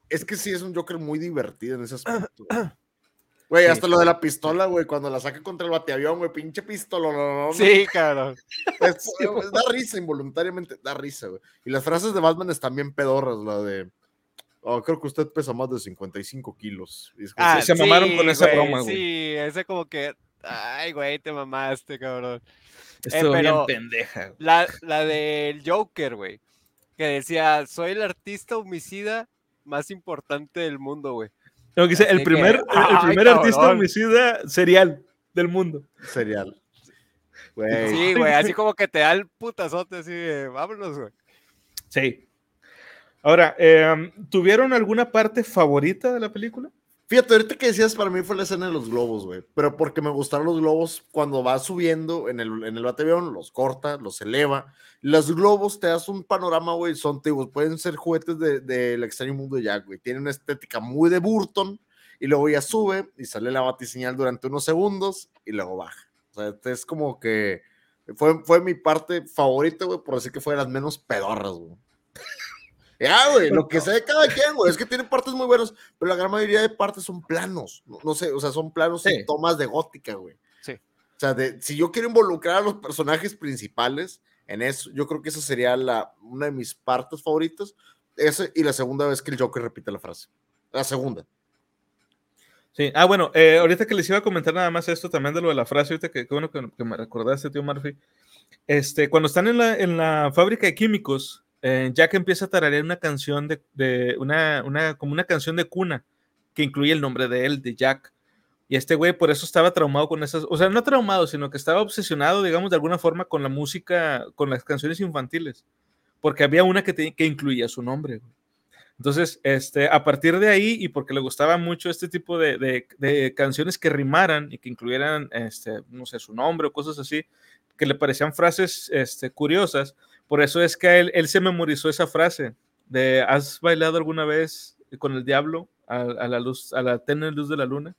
S4: Es que, sí, es un Joker muy divertido en ese aspecto. Güey, hasta lo de la pistola, güey, cuando la saca contra el bateavión, güey, pinche pistola. No,
S3: no, sí, claro.
S4: da risa involuntariamente, da risa, güey. Y las frases de Batman están bien pedorras, la de Oh, creo que usted pesa más de 55 kilos.
S2: Ah, se mamaron con esa broma,
S3: güey. Sí, ese como que. Ay, güey, te mamaste, cabrón.
S2: Estuvo eh, bien pendeja.
S3: La, la del Joker, güey. Que decía: Soy el artista homicida más importante del mundo, güey.
S2: que dice, el primer, el, primer artista homicida serial del mundo.
S4: Serial.
S3: Sí, güey, así como que te da el putazote así de, vámonos, güey.
S2: Sí, Ahora, em, ¿tuvieron alguna parte favorita de la película?
S4: Fíjate, ahorita que decías, para mí fue la escena de los globos, güey. Pero porque me gustaron los globos cuando va subiendo en el, en el los corta, los eleva. Los globos te das un panorama, güey. Son, te pueden ser juguetes del de, extraño mundo de güey. Tienen una estética muy de Burton. Y luego ya sube y sale la batiseñal durante unos segundos y luego baja. O sea, este es como que fue, fue mi parte favorita, güey, por decir que fue de las menos pedorras, güey. Ya, güey, lo que sea de cada quien, güey, es que tiene partes muy buenas, pero la gran mayoría de partes son planos, no, no sé, o sea, son planos
S2: Sí.
S4: y tomas de gótica, güey.
S3: Sí.
S4: O sea, de- si yo quiero involucrar a los personajes principales en eso, yo creo que esa sería la, una de mis partes favoritas. Ese y la segunda vez que el Joker repite la frase. La segunda.
S2: Sí, ah, bueno, eh, ahorita que les iba a comentar nada más esto también de lo de la frase, ahorita que, qué bueno que, que me recordaste, tío Murphy. Este, cuando están en la, en la fábrica de químicos, eh, Jack empieza a tararear una canción de, una, como una canción de cuna que incluye el nombre de él, de Jack. Y este güey por eso estaba traumado con esas, o sea, no traumado, sino que estaba obsesionado, digamos, de alguna forma con la música, con las canciones infantiles, porque había una que, que incluía su nombre. Entonces, este, a partir de ahí, y porque le gustaba mucho este tipo de, de- de canciones que rimaran y que incluyeran, este, no sé, su nombre o cosas así, que le parecían frases este, curiosas, por eso es que él, él se memorizó esa frase de ¿has bailado alguna vez con el diablo a, a la luz, a la tenue luz de la luna?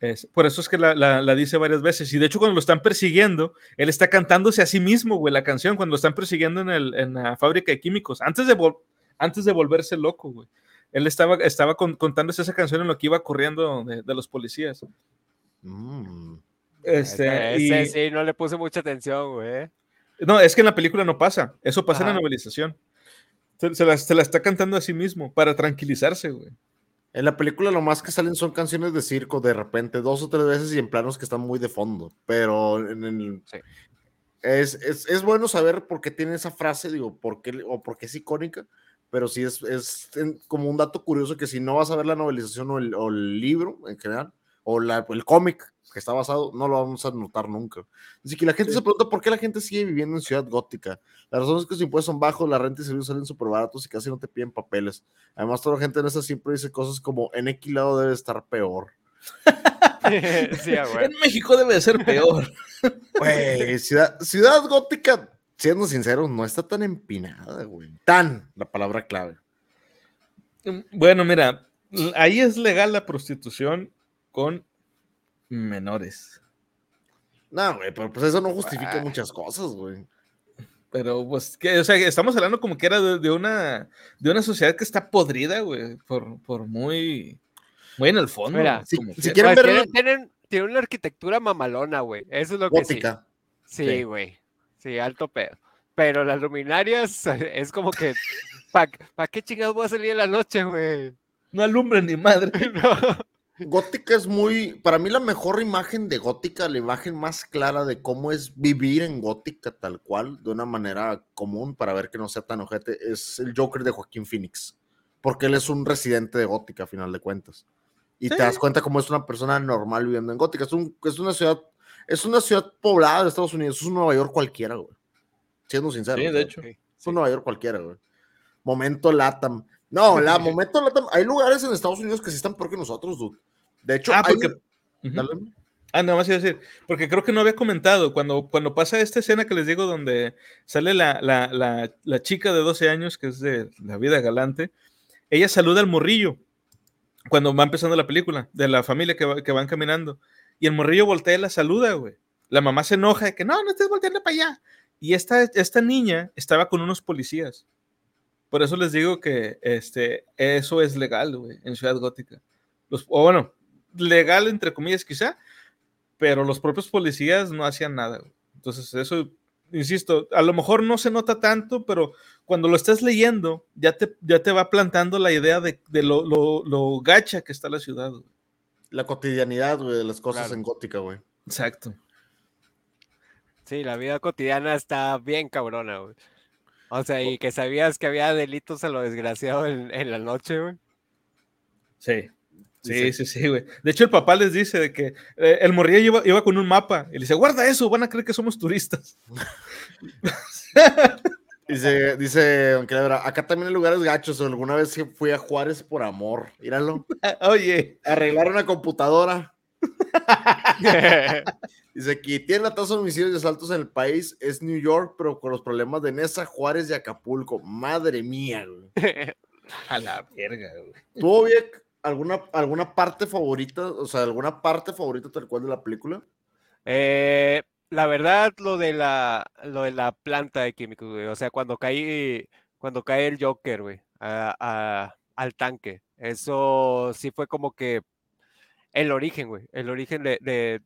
S2: Es- por eso es que la, la- la dice varias veces. Y de hecho, cuando lo están persiguiendo, él está cantándose a sí mismo, güey, la canción, cuando lo están persiguiendo en, el- en la fábrica de químicos, antes de, vol- antes de volverse loco, güey. Él estaba, estaba con- contándose esa canción en lo que iba corriendo de, de los policías.
S4: Mm.
S2: Este,
S3: Ese
S2: y-
S3: sí, no le puse mucha atención, güey.
S2: No, es que en la película no pasa. Eso pasa en la novelización. Se, se la, se la está cantando a sí mismo para tranquilizarse, güey.
S4: En la película lo más que salen son canciones de circo de repente, dos o tres veces y en planos que están muy de fondo. Pero en el...
S3: Sí.
S4: es, es, es bueno saber por qué tiene esa frase, digo, por qué, o por qué es icónica, pero sí es, es como un dato curioso que si no vas a ver la novelización o el, o el libro en general, o la- el cómic que está basado, no lo vamos a notar nunca. Así que la gente
S2: Sí.
S4: se pregunta por qué la gente sigue viviendo en Ciudad Gótica. La razón es que sus impuestos son bajos, la renta y servicios salen súper baratos y casi no te piden papeles. Además, toda la gente en esa siempre dice cosas como en X lado debe estar peor.
S3: sí.
S2: En México debe de ser peor.
S4: Güey, ciudad, ciudad Gótica, siendo sinceros, no está tan empinada, güey. Tan, la palabra clave.
S2: bueno, mira, ahí es legal la prostitución con menores.
S4: No, güey, pero pues eso no justifica
S3: Ah.
S4: muchas cosas, güey.
S2: Pero, pues, que, o sea, estamos hablando como que era de, de una, de una sociedad que está podrida, güey, por, por muy, muy en el fondo.
S3: Mira,
S4: si- quieren
S3: Pues
S4: verlo-
S3: tienen, tienen, tienen una arquitectura mamalona, güey. Eso es lo que sí. Sí, güey. Sí, alto pedo. Pero las luminarias es como que, ¿para qué chingados voy a salir en la noche, güey?
S2: No alumbren ni madre.
S3: No.
S4: Gótica es muy, para mí la mejor imagen de Gótica, la imagen más clara de cómo es vivir en Gótica tal cual, de una manera común para ver que no sea tan ojete, es el Joker de Joaquín Phoenix, porque él es un residente de Gótica a final de cuentas. Y
S2: Sí.
S4: te das cuenta cómo es una persona normal viviendo en Gótica. Es, un- es una ciudad, es una ciudad poblada de Estados Unidos, es un Nueva York cualquiera, güey. Siendo sincero.
S2: Sí, de hecho.
S4: Es un Nueva York cualquiera, güey. Momento Latam. No, la momento Latam. Hay lugares en Estados Unidos que sí están peor que nosotros, dude. De hecho,
S2: Ah,
S4: hay-
S2: porque... Ah, nada más iba a decir, porque creo que no había comentado, cuando, cuando pasa esta escena que les digo donde sale la, la, la, la chica de 12 años, que es de la vida galante, ella saluda al morrillo cuando va empezando la película, de la familia que, va- que van caminando, y el morrillo voltea y la saluda, güey. La mamá se enoja de que no, no estés volteando para allá. Y esta, esta niña estaba con unos policías. Por eso les digo que este, eso es legal, güey, en Ciudad Gótica. Los, o bueno, legal entre comillas quizá, pero los propios policías no hacían nada. güey. Entonces, eso, insisto, a lo mejor no se nota tanto, pero cuando lo estás leyendo, ya te, ya te va plantando la idea de, de lo, lo, lo gacha que está la ciudad. güey.
S4: La cotidianidad, güey, de las cosas
S3: Claro.
S4: en gótica, güey.
S2: Exacto.
S3: Sí, la vida cotidiana está bien cabrona, güey. O sea, y que sabías que había delitos a lo desgraciado en, en la noche, güey.
S2: Sí. Sí, sí, sí, güey. De hecho, el papá les dice de que eh, el morrillo iba, iba con un mapa y le dice, guarda eso, van a creer que somos turistas.
S4: Dice, dice, Don acá también hay lugares gachos. Alguna vez fui a Juárez por amor. Míralo.
S2: Oye,
S4: Arreglar una computadora. Dice aquí, tiene la tasa de homicidios y asaltos en el país, es New York, pero con los problemas de Nesa, Juárez y Acapulco. Madre mía, güey.
S2: a la verga, güey.
S4: ¿Tuvo bien alguna, alguna parte favorita, o sea, alguna parte favorita tal cual de la película?
S3: Eh, la verdad, lo de la, lo de la planta de químicos, güey. O sea, cuando cae, cuando cae el Joker, güey. al tanque. Eso sí fue como que el origen, güey. El origen de, de,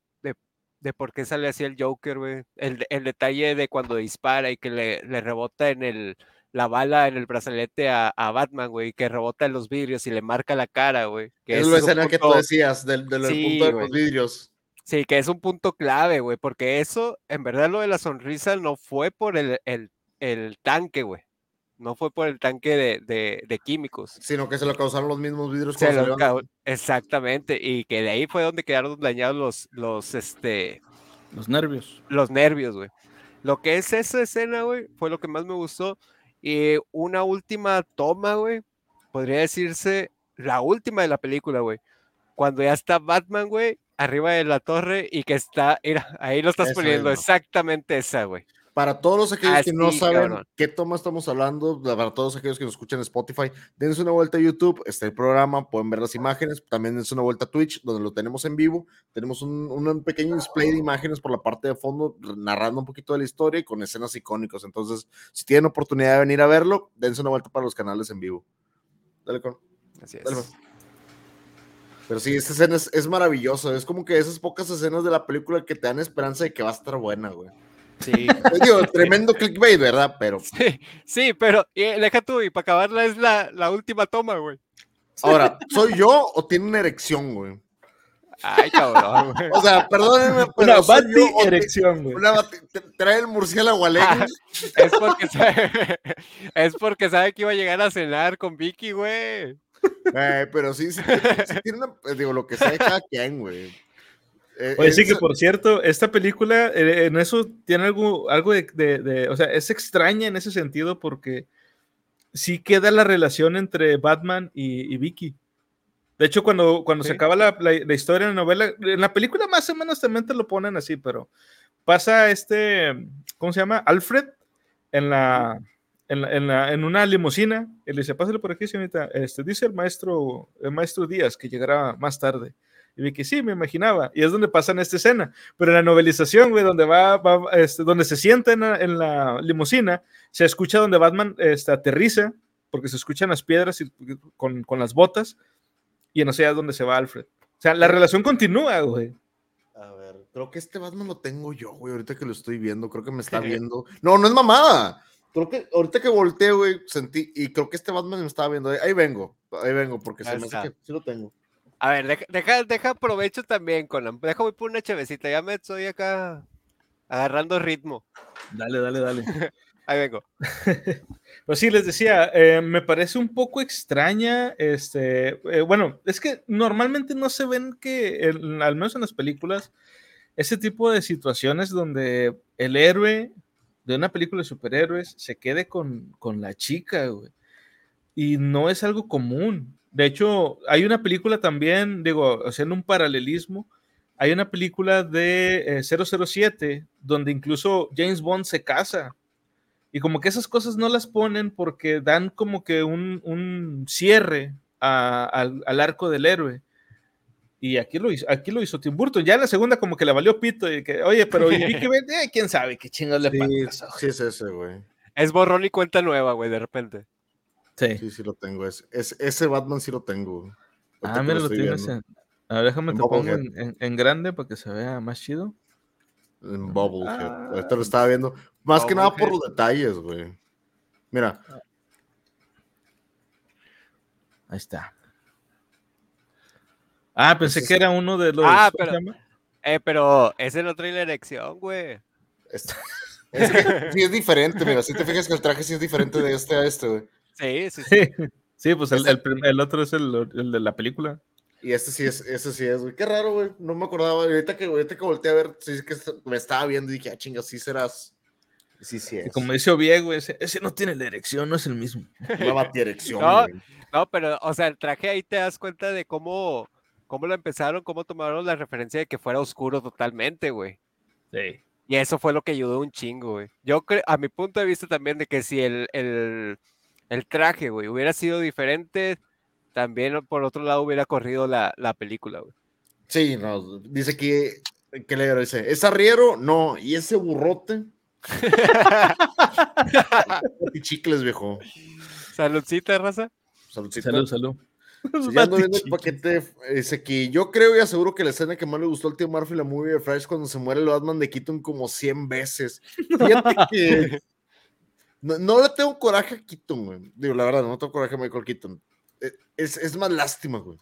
S3: de, por qué sale así el Joker, güey. El, el, detalle de cuando dispara y que le, le rebota en el, la bala en el brazalete a, a Batman, güey, que rebota en los vidrios y le marca la cara, güey.
S4: Es, la escena que tú decías, del, del punto de los vidrios.
S3: Sí, que es un punto clave, güey, porque eso, en verdad, lo de la sonrisa no fue por el, el, el tanque, güey no fue por el tanque de, de, químicos.
S4: Sino que se lo causaron los mismos vidrios.
S3: exactamente, y que de ahí fue donde quedaron dañados los, los, este...
S2: Los nervios.
S3: Los nervios, güey. Lo que es esa escena, güey, fue lo que más me gustó. Y una última toma, güey, podría decirse la última de la película, güey. Cuando ya está Batman, güey, arriba de la torre y que está, mira, ahí lo estás poniendo, exactamente esa, güey.
S4: Para todos aquellos que no saben qué toma estamos hablando, para todos aquellos que nos escuchan en Spotify, dense una vuelta a YouTube, está el programa, pueden ver las imágenes, también dense una vuelta a Twitch, donde lo tenemos en vivo. Tenemos un, un, pequeño display de imágenes por la parte de fondo, narrando un poquito de la historia y con escenas icónicas. Entonces, si tienen oportunidad de venir a verlo, dense una vuelta para los canales en vivo. Dale con. Así es. Pero sí, esta escena es, es maravillosa. Es como que esas pocas escenas de la película que te dan esperanza de que va a estar buena, güey. Sí. Digo, tremendo clickbait, ¿verdad? Pero.
S3: Sí, sí, pero deja tú, y para acabarla es la, la última toma, güey.
S4: Ahora, ¿soy yo o tiene una erección, güey?
S3: Ay, cabrón, güey.
S4: O sea, perdónenme,
S2: pero. Una bati erección, güey.
S4: trae el murciélago alegre.
S3: Ah, es, porque sabe, es porque sabe que iba a llegar a cenar con Vicky, güey.
S4: Eh, pero sí, sí, sí, tiene una. Digo, lo que sabe cada quien, güey.
S2: Eh, Oye, sí que por cierto, esta película eh, en eso tiene algo, algo de, o sea, es extraña en ese sentido porque sí queda la relación entre Batman y, Vicky. De hecho, cuando, cuando se acaba la, la, historia en la novela, en la película más o menos también te lo ponen así, pero pasa este, ¿cómo se llama? Alfred en la, en, la, en, una limusina y le dice, pásale por aquí, señorita. Este, dice el maestro, el maestro Díaz que llegará más tarde. Y vi que sí, me imaginaba. Y es donde pasa en esta escena. Pero en la novelización, güey, donde va, este, donde se sienta en la, en limusina, se escucha donde Batman este, aterriza, porque se escuchan las piedras y, con, con, las botas, y no sé a dónde se va Alfred. O sea, la relación continúa, güey.
S4: A ver, creo que este Batman lo tengo yo, güey, ahorita que lo estoy viendo, creo que me está viendo. No, no es mamada. Creo que ahorita que volteé, güey, sentí, y creo que este Batman me estaba viendo. Ahí vengo, ahí vengo, porque se me hace que sí lo tengo.
S3: A ver, deja, deja, aprovecho también con la. Deja voy por una chevecita, ya me estoy acá agarrando ritmo.
S2: Dale, dale, dale.
S3: Ahí vengo.
S2: pues sí, les decía, eh, me parece un poco extraña, este, eh, bueno, es que normalmente no se ven que, al menos en las películas, ese tipo de situaciones donde el héroe de una película de superhéroes se quede con, con la chica, güey. Y no es algo común. De hecho, hay una película también, digo, haciendo un paralelismo, hay una película de 007 eh, donde incluso James Bond se casa. Y como que esas cosas no las ponen porque dan como que un, cierre al, arco del héroe. Y aquí lo hizo, aquí lo hizo Tim Burton. Ya en la segunda como que le valió pito y que, oye, pero eh, quién sabe qué chingados le
S4: pasa. Sí, es ese, güey.
S3: Es borrón y cuenta nueva, güey, de repente.
S4: Sí. Sí, lo tengo. Es, ese Batman sí lo tengo.
S2: ah, mira, lo, tienes en... A ver, déjame te pongo en, grande para que se vea más chido.
S4: En Bubblehead. Ah, Ahorita lo estaba viendo. Más que nada por los detalles, güey. Mira.
S2: Ahí está. Ah, pensé que era uno de los.
S3: Ah, pero. Eh, pero ese no trae la erección, güey.
S4: Es, sí, es diferente, mira. Si te fijas que el traje sí es diferente de este a este, güey.
S3: Sí, sí, sí.
S2: sí, pues el, el, otro es el, el, de la película.
S4: Y este sí es, ese sí es, güey. Qué raro, güey. No me acordaba. Ahorita que, ahorita que volteé a ver, sí que me estaba viendo y dije, ah, chinga, sí serás. Sí, sí es.
S2: Y como dice Oviego, ese, ese no tiene la erección, no es el mismo.
S4: No va a erección.
S3: No, no, pero, o sea, el traje ahí te das cuenta de cómo, cómo lo empezaron, cómo tomaron la referencia de que fuera oscuro totalmente, güey.
S2: Sí.
S3: Y eso fue lo que ayudó un chingo, güey. Yo creo, a mi punto de vista también, de que si el, el el traje, güey, hubiera sido diferente, también por otro lado hubiera corrido la, la película, güey.
S4: Sí, no, dice que, ¿qué le dice? ¿Es arriero? No, ¿y ese burrote? y chicles, viejo.
S3: Saludcita, raza.
S4: Saludcita.
S2: Salud, salud.
S4: Sí, ya ando viendo el paquete. Ese que yo creo y aseguro que la escena que más le gustó al tío Murphy, la movie de Flash, cuando se muere el Batman de Keaton como 100 veces. Fíjate que no, no le tengo coraje a Keaton, güey. Digo, la verdad, no tengo coraje a Michael Keaton. Eh, Es, es más lástima, güey.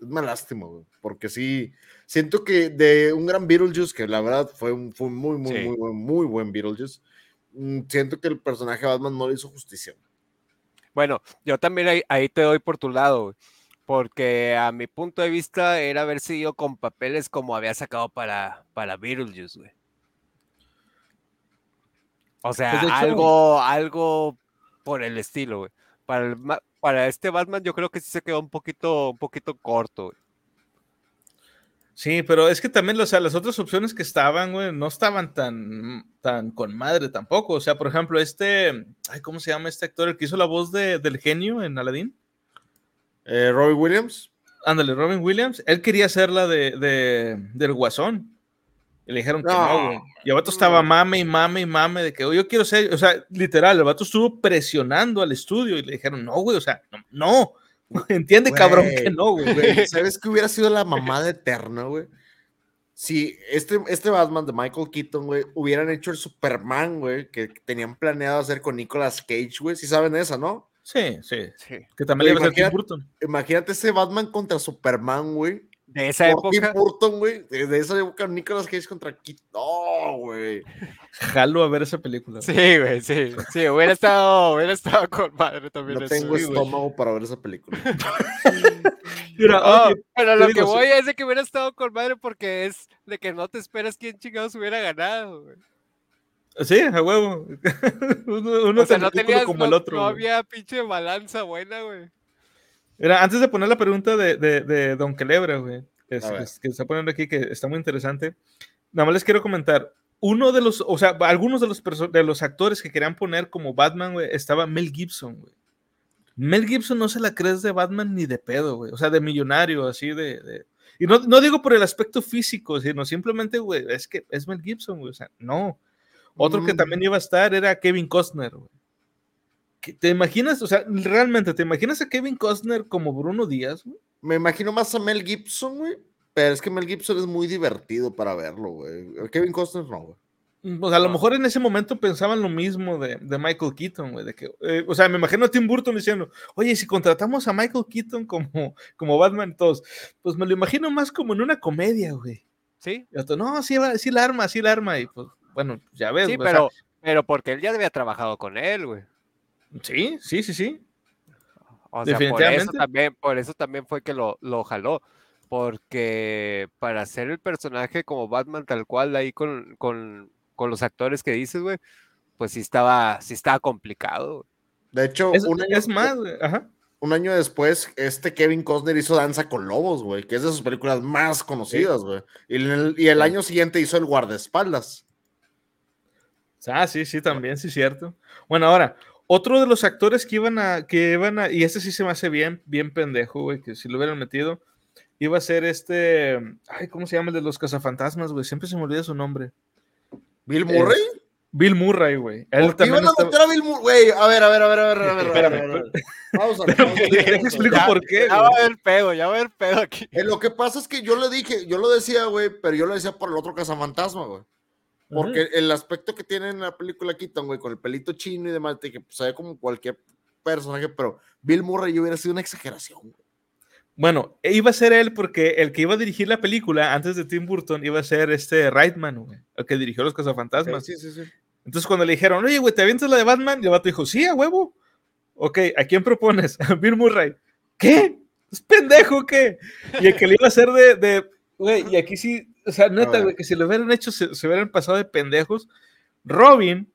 S4: Es más lástima, güey. Porque sí, siento que de un gran Beetlejuice, que la verdad fue un, fue muy, muy,
S3: Sí.
S4: muy, buen, muy buen Beetlejuice, mm, siento que el personaje de Batman no le hizo justicia.
S3: Bueno, yo también ahí, ahí te doy por tu lado, güey, porque a mi punto de vista era haber seguido con papeles como había sacado para, para Beetlejuice, güey. O sea,
S2: Pues, hecho-
S3: algo, algo por el estilo, güey. Para, el para este Batman yo creo que sí se quedó un poquito, un poquito corto, güey.
S2: Sí, pero es que también, o sea, las otras opciones que estaban, güey, no estaban tan, tan con madre tampoco. O sea, por ejemplo, este, ay, ¿cómo se llama este actor? El que hizo la voz de, del genio en Aladdin.
S4: Eh, Robbie Williams,
S2: Ándale, Robin Williams. Él quería hacer la de, de- del Guasón. Y le dijeron que no,
S4: No.
S2: güey. Y el vato estaba
S4: No.
S2: mame y mame y mame de que "Oye, yo quiero ser, o sea, literal, el vato estuvo presionando al estudio y le dijeron, no, güey, o sea, no, no. Entiende, cabrón, que no, güey.
S4: ¿Sabes qué hubiera sido la mamada eterna, güey? Si este, este Batman de Michael Keaton, güey, hubieran hecho el Superman, güey, que tenían planeado hacer con Nicolas Cage, güey. Si saben esa, ¿no?
S2: Sí, sí.
S3: Sí.
S2: Que también le iba a ser Tim
S4: Imagínate-
S2: Burton.
S4: Imagínate ese Batman contra Superman, güey.
S3: De esa
S4: Por Tim
S3: época,
S4: Burton, güey. De esa época, Nicolas Cage contra Keaton. No, güey.
S2: Jalo a ver esa película.
S3: sí, güey, sí, sí, hubiera estado, hubiera estado con madre también.
S4: No tengo estómago para ver esa película.
S2: Mira, oye,
S3: pero lo que
S2: sí.
S3: voy es de que hubiera estado con madre porque es de que no te esperas quién chingados hubiera ganado, güey.
S2: sí, a huevo. uno uno
S3: O sea,
S2: tan
S3: no
S2: ridículo
S3: tenías,
S2: como
S3: no,
S2: el otro.
S3: no había pinche balanza buena, güey.
S2: Antes de poner la pregunta de, de, de Don Quelebra, güey, que, es- está poniendo aquí, que está muy interesante. Nada más les quiero comentar. Uno de los, o sea, algunos de los, de los actores que querían poner como Batman, güey, estaba Mel Gibson, güey. Mel Gibson no se la crees de Batman ni de pedo, güey. O sea, de millonario, así de. de- Y no, no digo por el aspecto físico, sino simplemente, güey, es que es Mel Gibson, güey. O sea, no. Otro que
S4: Mm.
S2: también iba a estar era Kevin Costner, güey. ¿Qué- ¿Te imaginas? O sea, realmente, ¿te imaginas a Kevin Costner como Bruno Díaz, güey?
S4: Me imagino más a Mel Gibson, güey. Pero es que Mel Gibson es muy divertido para verlo, güey. Kevin Costner no, güey.
S2: Pues a lo mejor en ese momento pensaban lo mismo de, de Michael Keaton, güey. De que, eh, o sea, me imagino a Tim Burton diciendo, oye, si contratamos a Michael Keaton como, como Batman, todos, pues me lo imagino más como en una comedia, güey.
S3: Sí,
S2: Y otro, no, sí, sí la arma, sí la arma. Y pues, bueno, ya ves.
S3: sí,
S2: güey, o sea,
S3: pero, pero porque él ya había trabajado con él, güey.
S2: Sí, sí, sí, sí.
S3: O sea, por eso
S2: Definitivamente.
S3: también, por eso también fue que lo, lo jaló. Porque para hacer el personaje como Batman tal cual ahí con, con, con los actores que dices, güey, pues sí estaba, sí estaba complicado.
S4: De hecho,
S2: Es,
S4: un, año,
S2: es más, güey, ajá.
S4: un año después, este Kevin Costner hizo Danza con Lobos, güey, que es de sus películas más conocidas, güey. Y, el, y el
S2: Sí.
S4: año siguiente hizo El Guardaespaldas.
S2: Ah, sí, sí, también, sí, cierto. Bueno, ahora, otro de los actores que iban a, que iban a, y este sí se me hace bien, bien pendejo, güey, que si lo hubieran metido, iba a ser este, ay, ¿cómo se llama el de los cazafantasmas, güey? Siempre se me olvida su nombre.
S4: Bill Murray.
S2: Bill Murray, güey. Él
S4: ¿Por qué
S2: también
S4: iban a
S2: estaba-
S4: meter a Bill Murray? Güey, a ver, a ver, a ver, a ver, a ver, a ver, a ver,
S2: Espérame,
S4: a ver, a ver. Pausa.
S2: explico
S3: Ya-
S2: por qué,
S3: Ya va a haber pedo, ya va a haber pedo aquí.
S4: Eh, lo que pasa es que yo le dije, yo lo decía, güey, pero yo lo decía por el otro cazafantasma, güey. Porque el aspecto que tiene en la película Keaton, güey, con el pelito chino y demás, de que pues, se ve como cualquier personaje, pero Bill Murray yo hubiera sido una exageración. güey.
S2: Bueno, e iba a ser él porque el que iba a dirigir la película antes de Tim Burton iba a ser este Reitman, güey, el que dirigió Los Cazafantasmas.
S4: Sí, sí, sí.
S2: Entonces cuando le dijeron, oye, güey, ¿te avientas la de Batman? Y el vato dijo, sí, a huevo. Ok, ¿a quién propones? A Bill Murray. ¿Qué? ¿Es pendejo qué? Y el que le iba a hacer de, de, güey, y aquí sí, o sea, neta, güey, que si lo hubieran hecho, se, se hubieran pasado de pendejos. Robin,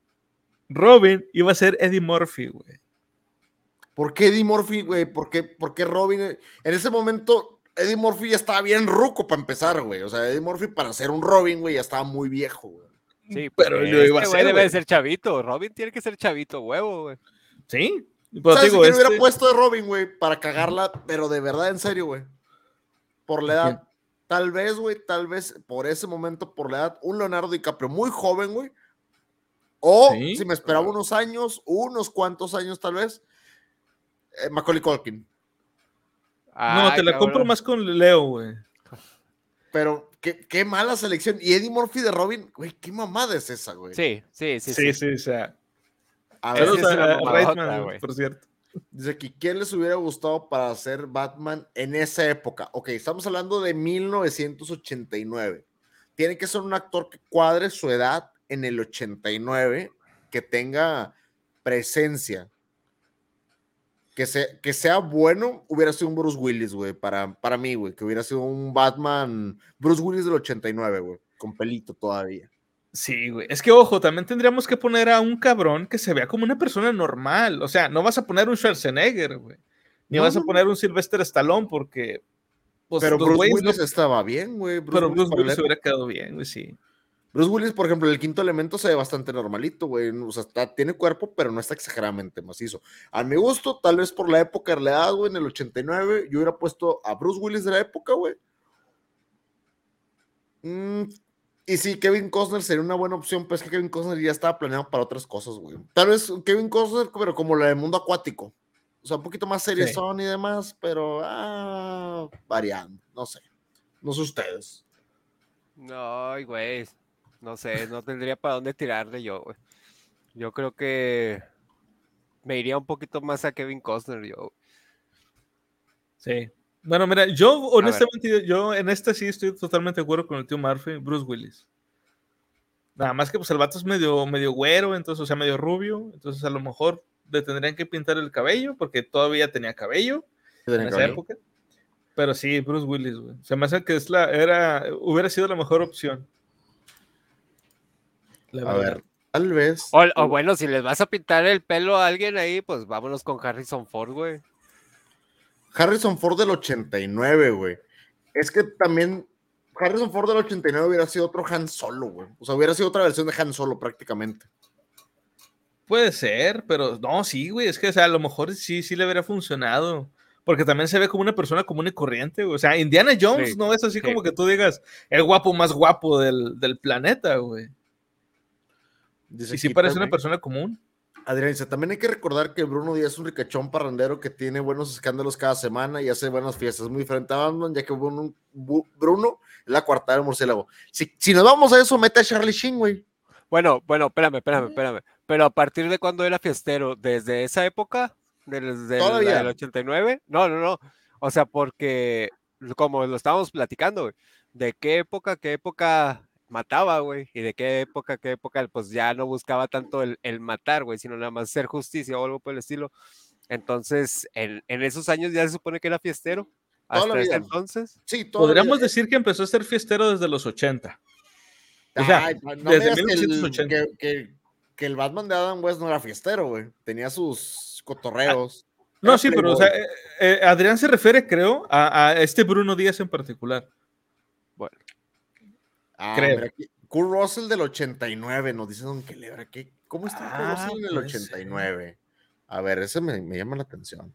S2: Robin iba a ser Eddie Murphy, güey.
S4: ¿Por qué Eddie Murphy, güey? ¿Por qué, por qué Robin? En ese momento, Eddie Murphy ya estaba bien ruco para empezar, güey. O sea, Eddie Murphy para ser un Robin, güey, ya estaba muy viejo, güey.
S3: Sí,
S2: pero
S3: porque
S2: lo iba a
S3: este güey
S2: hacer,
S3: debe
S2: güey.
S3: de ser chavito. Robin tiene que ser chavito, huevo, güey.
S2: ¿Sí? Pues
S4: ¿Sabes
S2: digo,
S4: quién hubiera
S2: este-
S4: puesto de Robin, güey? Para cagarla, pero de verdad, en serio, güey. Por la
S2: ¿A
S4: edad. Tal vez, güey, tal vez por ese momento, por la edad, un Leonardo DiCaprio muy joven, güey. O
S2: Sí.
S4: si me esperaba unos años, unos cuantos años tal vez, Eh, Macaulay Culkin.
S2: no, te la
S3: cabrón.
S2: compro más con Leo, güey.
S4: Pero qué, qué mala selección. Y Eddie Murphy de Robin, güey, qué mamada es esa, güey.
S3: Sí, sí, sí.
S2: Sí,
S3: sí.
S2: sí, o sea.
S4: A ver,
S3: es una
S2: a- a
S3: mamadota,
S2: Reitman,
S3: güey.
S2: por cierto.
S4: Dice aquí, ¿quién les hubiera gustado para ser Batman en esa época? Ok, estamos hablando de 1989. Tiene que ser un actor que cuadre su edad en el 89, que tenga presencia. Que, se- que sea bueno, hubiera sido un Bruce Willis, güey, para, para mí, güey, que hubiera sido un Batman, Bruce Willis del 89, güey, con pelito todavía.
S2: Sí, güey. Es que, ojo, también tendríamos que poner a un cabrón que se vea como una persona normal. O sea, no vas a poner un Schwarzenegger, güey. Ni
S4: No,
S2: vas a poner un Sylvester Stallone porque. Pues,
S4: Pero Bruce
S2: güeyes no-
S4: Willis estaba bien, güey. Bruce
S2: pero
S4: Willis
S2: Bruce Willis hubiera quedado bien, güey, sí.
S4: Bruce Willis, por ejemplo, el quinto elemento se ve bastante normalito, güey. O sea, está- tiene cuerpo, pero no está exageradamente macizo. A mi gusto, tal vez por la época de la edad, güey, en el 89, yo hubiera puesto a Bruce Willis de la época, güey. Mm, y sí, Kevin Costner sería una buena opción, pero es que Kevin Costner ya estaba planeado para otras cosas, güey. Tal vez Kevin Costner, pero como la de mundo acuático. O sea, un poquito más series
S2: Sí.
S4: son y demás, pero ah, variando, no sé. No sé ustedes.
S3: No, güey. No sé, no tendría para dónde tirarle yo, güey. Yo creo que me iría un poquito más a Kevin Costner, yo.
S2: Sí. Bueno, mira, yo honestamente, yo en este sí estoy totalmente de acuerdo con el tío Murphy, Bruce Willis. Nada más que pues el vato es medio, medio güero, entonces, o sea, medio rubio, entonces a lo mejor le tendrían que pintar el cabello, porque todavía tenía cabello en esa época. Pero sí, Bruce Willis, güey. Se me hace que es la, era, hubiera sido la mejor opción. La
S4: A ver, tal vez.
S3: O, o bueno, si les vas a pintar el pelo a alguien ahí, pues vámonos con Harrison Ford, güey.
S4: Harrison Ford del 89, güey. Es que también Harrison Ford del 89 hubiera sido otro Han Solo, güey. O sea, hubiera sido otra versión de Han Solo prácticamente.
S2: Puede ser, pero no, sí, güey, es que, o sea, a lo mejor sí, sí le hubiera funcionado. Porque también se ve como una persona común y corriente, güey. O sea, Indiana Jones
S3: Sí,
S2: no es así
S3: sí.
S2: como que tú digas el guapo más guapo del, del planeta, güey.
S4: Dice
S2: Y sí parece una persona común.
S4: Adrián dice, también hay que recordar que Bruno Díaz es un ricachón parrandero que tiene buenos escándalos cada semana y hace buenas fiestas. Muy diferente a Batman, ya que Bruno, Bruno es la cuarta del murciélago. Si, si nos vamos a eso, mete a Charlie Sheen, güey.
S3: Bueno, bueno, espérame, espérame, espérame. Pero a partir de cuando era fiestero, desde esa época, desde el,
S4: Todavía.
S3: del 89, no, no, no. O sea, porque como lo estábamos platicando, güey, de qué época, qué época mataba, güey, y de qué época, qué época, pues ya no buscaba tanto el, el matar, güey, sino nada más hacer justicia o algo por el estilo. Entonces, en, en esos años ya se supone que era fiestero. Hasta ese entonces.
S4: Sí,
S2: Podríamos
S4: vida.
S2: decir que empezó a ser fiestero desde los 80. O sea,
S4: Ay, no
S2: desde
S4: digas que el,
S2: 1980.
S4: que, que- que el Batman de Adam West no era fiestero, güey. Tenía sus cotorreos.
S2: No, sí, pero o sea, eh, eh, Adrián se refiere, creo, a, a este Bruno Díaz en particular.
S4: Ah,
S2: creo.
S4: mira Kurt Russell del 89, nos dice Don Quelebra. ¿qué, ¿Cómo está Kurt
S2: Ah,
S4: Russell en el
S2: puede ser.
S4: 89? A ver, ese me, me llama la atención.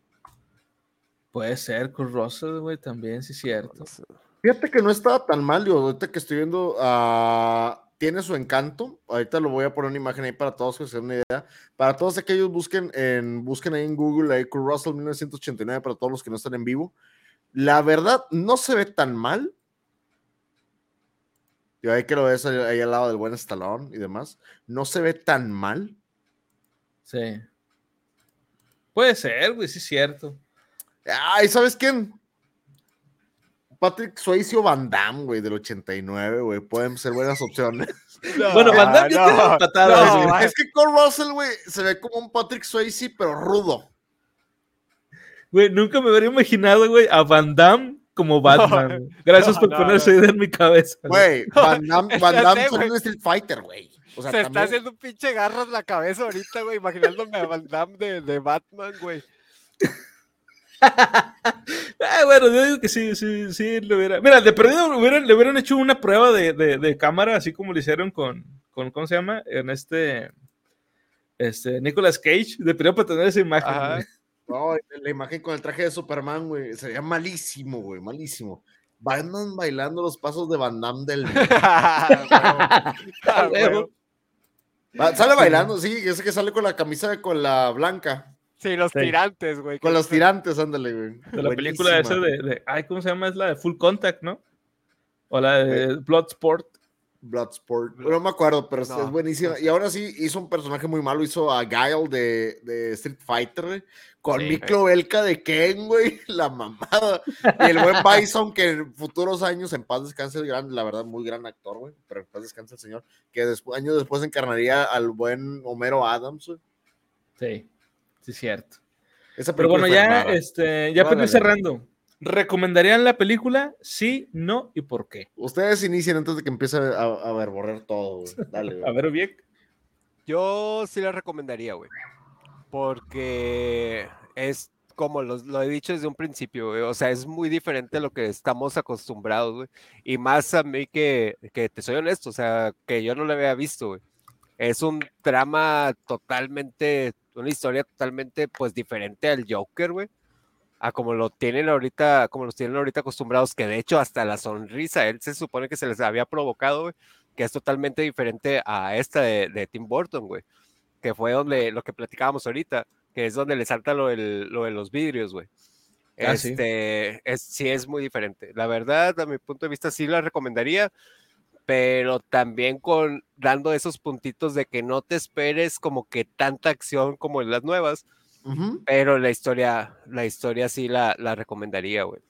S2: Puede ser, Kurt Russell, güey, también, sí, cierto.
S4: Fíjate que no estaba tan mal, digo, ahorita que estoy viendo, ah, tiene su encanto. Ahorita lo voy a poner una imagen ahí para todos que se den una idea. Para todos aquellos, busquen, en, busquen ahí en Google, ahí Kurt Russell 1989, para todos los que no están en vivo. La verdad, no se ve tan mal. Yo ahí que lo ves ahí, ahí al lado del buen estalón y demás. No se ve tan mal.
S2: Sí. Puede ser, güey, sí, cierto.
S4: Ay, ¿sabes quién? Patrick Swayze o Van Damme, güey, del 89, güey. Pueden ser buenas opciones.
S2: bueno, Van Damme ya
S3: no,
S2: tiene las patadas,
S3: no.
S4: Es que Cole Russell, güey, se ve como un Patrick Swayze, pero rudo.
S2: Güey, nunca me habría imaginado, güey, a Van Damme como Batman. güey. Gracias
S3: no,
S2: por
S3: no,
S2: poner esa idea en mi cabeza. güey.
S4: Van Damme, Van un Street Fighter, güey. O sea,
S3: Se está haciendo un pinche garras la cabeza ahorita, güey, imaginándome a Van Damme de, de Batman, güey.
S2: Ah, bueno, yo digo que sí, sí, sí, le hubiera. Mira, de perdido le hubieran, le hubieran hecho una prueba de, de, de cámara, así como lo hicieron con, con, ¿cómo se llama? En este, este, Nicolas Cage, de perdido para tener esa imagen.
S4: No, la imagen con el traje de Superman, güey, sería malísimo, güey, malísimo. Van bailando los pasos de Van Damme del...
S3: Ah,
S4: sale bailando, sí, ese que sale con la camisa con la blanca.
S3: Sí, los
S2: Sí.
S3: tirantes, güey.
S4: Con los tirantes, ándale, güey.
S2: De la película esa
S4: Buenísima.
S2: de, de- ay, ¿cómo se llama? Es la de Full Contact, ¿no? O la de Bloodsport.
S4: Bloodsport. No me acuerdo, pero es-
S3: No,
S4: es buenísima.
S3: no sé.
S4: Y ahora sí hizo un personaje muy malo. Hizo a Guile de, de Street Fighter, güey, Con
S2: Sí.
S4: Miklo Belka de Ken, güey. La mamada. Y el buen Bison, que en futuros años, en paz descanse el gran, la verdad, muy gran actor, güey. Pero en paz descanse el señor. Que después, años después encarnaría al buen Homero Adams, güey.
S2: Sí, sí, cierto.
S4: Esa
S2: Pero bueno, ya,
S4: rara.
S2: este, ya para ir cerrando. ¿Recomendarían la película? Sí, no y por qué.
S4: Ustedes inician antes de que empiece a, a verborrer todo, güey. Dale, güey.
S2: A ver, bien.
S3: Yo sí la recomendaría, güey. Porque es como los- lo he dicho desde un principio, güey. O sea, es muy diferente a lo que estamos acostumbrados, güey. Y más a mí que, que te soy honesto, o sea, que yo no lo había visto, güey. Es un drama totalmente, una historia totalmente, pues, diferente al Joker, güey. A como lo tienen ahorita, como los tienen ahorita acostumbrados, que de hecho hasta la sonrisa, él se supone que se les había provocado, güey, que es totalmente diferente a esta de, de Tim Burton, güey, que fue donde lo que platicábamos ahorita, que es donde le salta lo, del- lo de los vidrios, güey.
S2: Ah, sí.
S3: Este, es, sí es muy diferente. La verdad, a mi punto de vista, sí la recomendaría, pero también con dando esos puntitos de que no te esperes como que tanta acción como en las nuevas,
S4: Ujú.
S3: pero la historia, la historia sí la, la recomendaría, güey.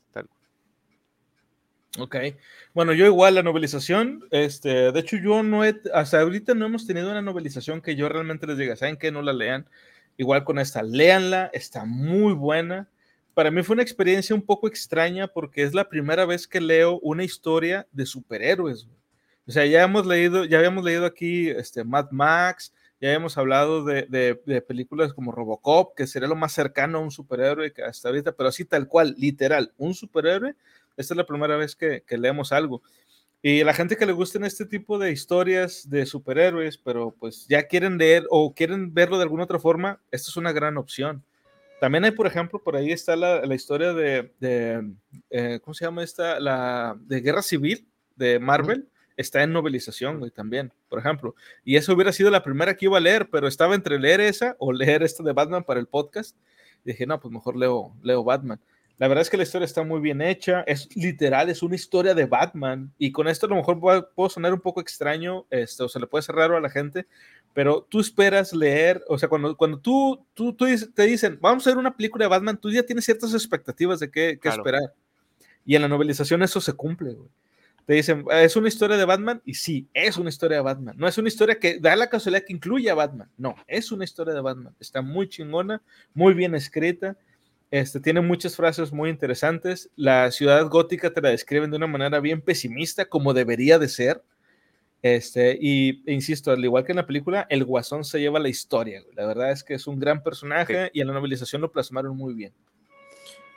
S2: Ok. Bueno, yo igual la novelización, este, de hecho yo no he, hasta ahorita no hemos tenido una novelización que yo realmente les diga, ¿saben qué? No la lean. Igual con esta, léanla, está muy buena. Para mí fue una experiencia un poco extraña porque es la primera vez que leo una historia de superhéroes. güey. O sea, ya hemos leído, ya habíamos leído aquí este, Mad Max, ya habíamos hablado de, de- de películas como Robocop, que sería lo más cercano a un superhéroe que hasta ahorita, pero así tal cual, literal, un superhéroe. Esta es la primera vez que, que leemos algo. Y la gente que le gusten este tipo de historias de superhéroes, pero pues ya quieren leer o quieren verlo de alguna otra forma, esta es una gran opción. También hay, por ejemplo, por ahí está la, la historia de, de, eh, ¿cómo se llama esta? La de Guerra Civil de Marvel. Está en novelización, güey, también, por ejemplo. Y esa hubiera sido la primera que iba a leer, pero estaba entre leer esa o leer esta de Batman para el podcast. Y dije, no, pues mejor leo, leo Batman. La verdad es que la historia está muy bien hecha, es literal, es una historia de Batman. Y con esto a lo mejor puedo, puedo sonar un poco extraño, este, o se le puede ser raro a la gente, pero tú esperas leer, o sea, cuando, cuando tú, tú, te dicen, vamos a ver una película de Batman, tú ya tienes ciertas expectativas de qué, qué
S3: Claro.
S2: esperar. Y en la novelización eso se cumple, güey. Te dicen, es una historia de Batman, y sí, es una historia de Batman. No es una historia que da la casualidad que incluye a Batman. No, es una historia de Batman. Está muy chingona, muy bien escrita. Este, tiene muchas frases muy interesantes. La ciudad gótica te la describen de una manera bien pesimista, como debería de ser. Este, y e insisto, al igual que en la película, el guasón se lleva la historia. güey. La verdad es que es un gran personaje y en la novelización lo plasmaron muy bien.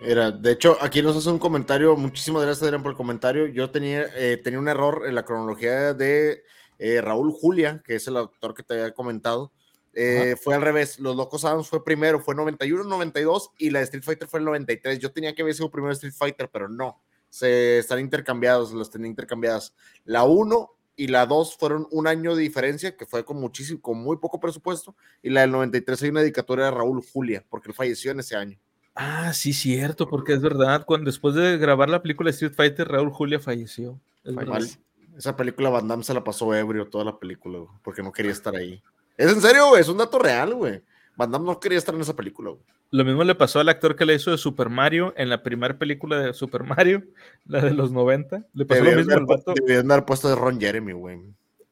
S4: Mira, de hecho, aquí nos hace un comentario. Muchísimas gracias, Adrián, por el comentario. Yo tenía, eh, tenía un error en la cronología de eh, Raúl Julia, que es el autor que te había comentado. Eh, fue al revés. Los Locos Adams fue primero, fue 91, 92 y la de Street Fighter fue el 93. Yo tenía que haber sido primero Street Fighter, pero no. Se están intercambiados, las tenía intercambiadas. La 1 y la 2 fueron un año de diferencia, que fue con muchísimo, con muy poco presupuesto. Y la del 93 hay una dedicatoria de Raúl Julia, porque él falleció en ese año.
S2: Ah, sí, cierto, porque es verdad. Cuando, después de grabar la película Street Fighter, Raúl Julia falleció. Es verdad.
S4: Mal. Esa película Van Damme se la pasó ebrio toda la película, güey, porque no quería estar ahí. Es en serio, güey, es un dato real, güey. Van Damme no quería estar en esa película, güey.
S2: Lo mismo le pasó al actor que le hizo de Super Mario en la primera película de Super Mario, la de los 90. Le pasó lo mismo al vato.
S4: debían haber puesto de Ron Jeremy, güey.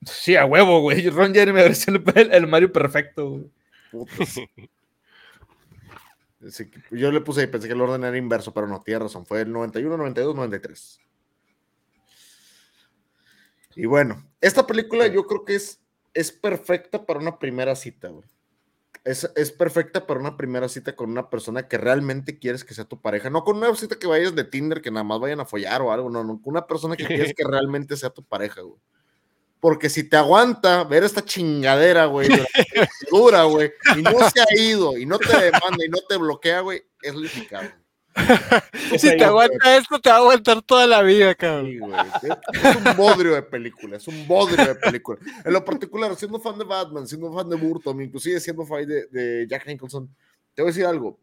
S2: Sí, a huevo, güey. Ron Jeremy el, el Mario perfecto, güey.
S4: Putas. Yo le puse ahí, pensé que el orden era inverso, pero no, tiene razón. Fue el 91, 92, 93. Y bueno, esta película yo creo que es, es perfecta para una primera cita, güey. Es, es perfecta para una primera cita con una persona que realmente quieres que sea tu pareja. No con una cita que vayas de Tinder que nada más vayan a follar o algo, no, no. Con una persona que quieres que realmente sea tu pareja, güey. Porque si te aguanta ver esta chingadera, güey, dura, güey, y no se ha ido, y no te demanda, y no te bloquea, güey, es litigado.
S2: O
S3: Si te aguanta esto, te va a aguantar toda la vida, cabrón.
S4: Sí, es un bodrio de película, es un bodrio de película. En lo particular, siendo fan de Batman, siendo fan de Burton, inclusive siendo fan de, de Jack Nicholson, te voy a decir algo.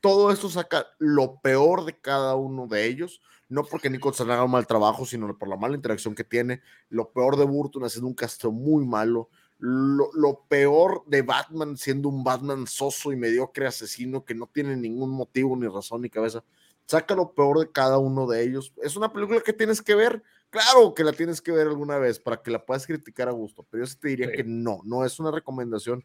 S4: Todo esto saca lo peor de cada uno de ellos, no porque Nicholson haga un mal trabajo, sino por la mala interacción que tiene. Lo peor de Burton haciendo un castro muy malo. Lo, lo, peor de Batman siendo un Batman soso y mediocre asesino que no tiene ningún motivo, ni razón, ni cabeza. Saca lo peor de cada uno de ellos. Es una película que tienes que ver. Claro que la tienes que ver alguna vez para que la puedas criticar a gusto, pero yo sí te diría sí. que no, no es una recomendación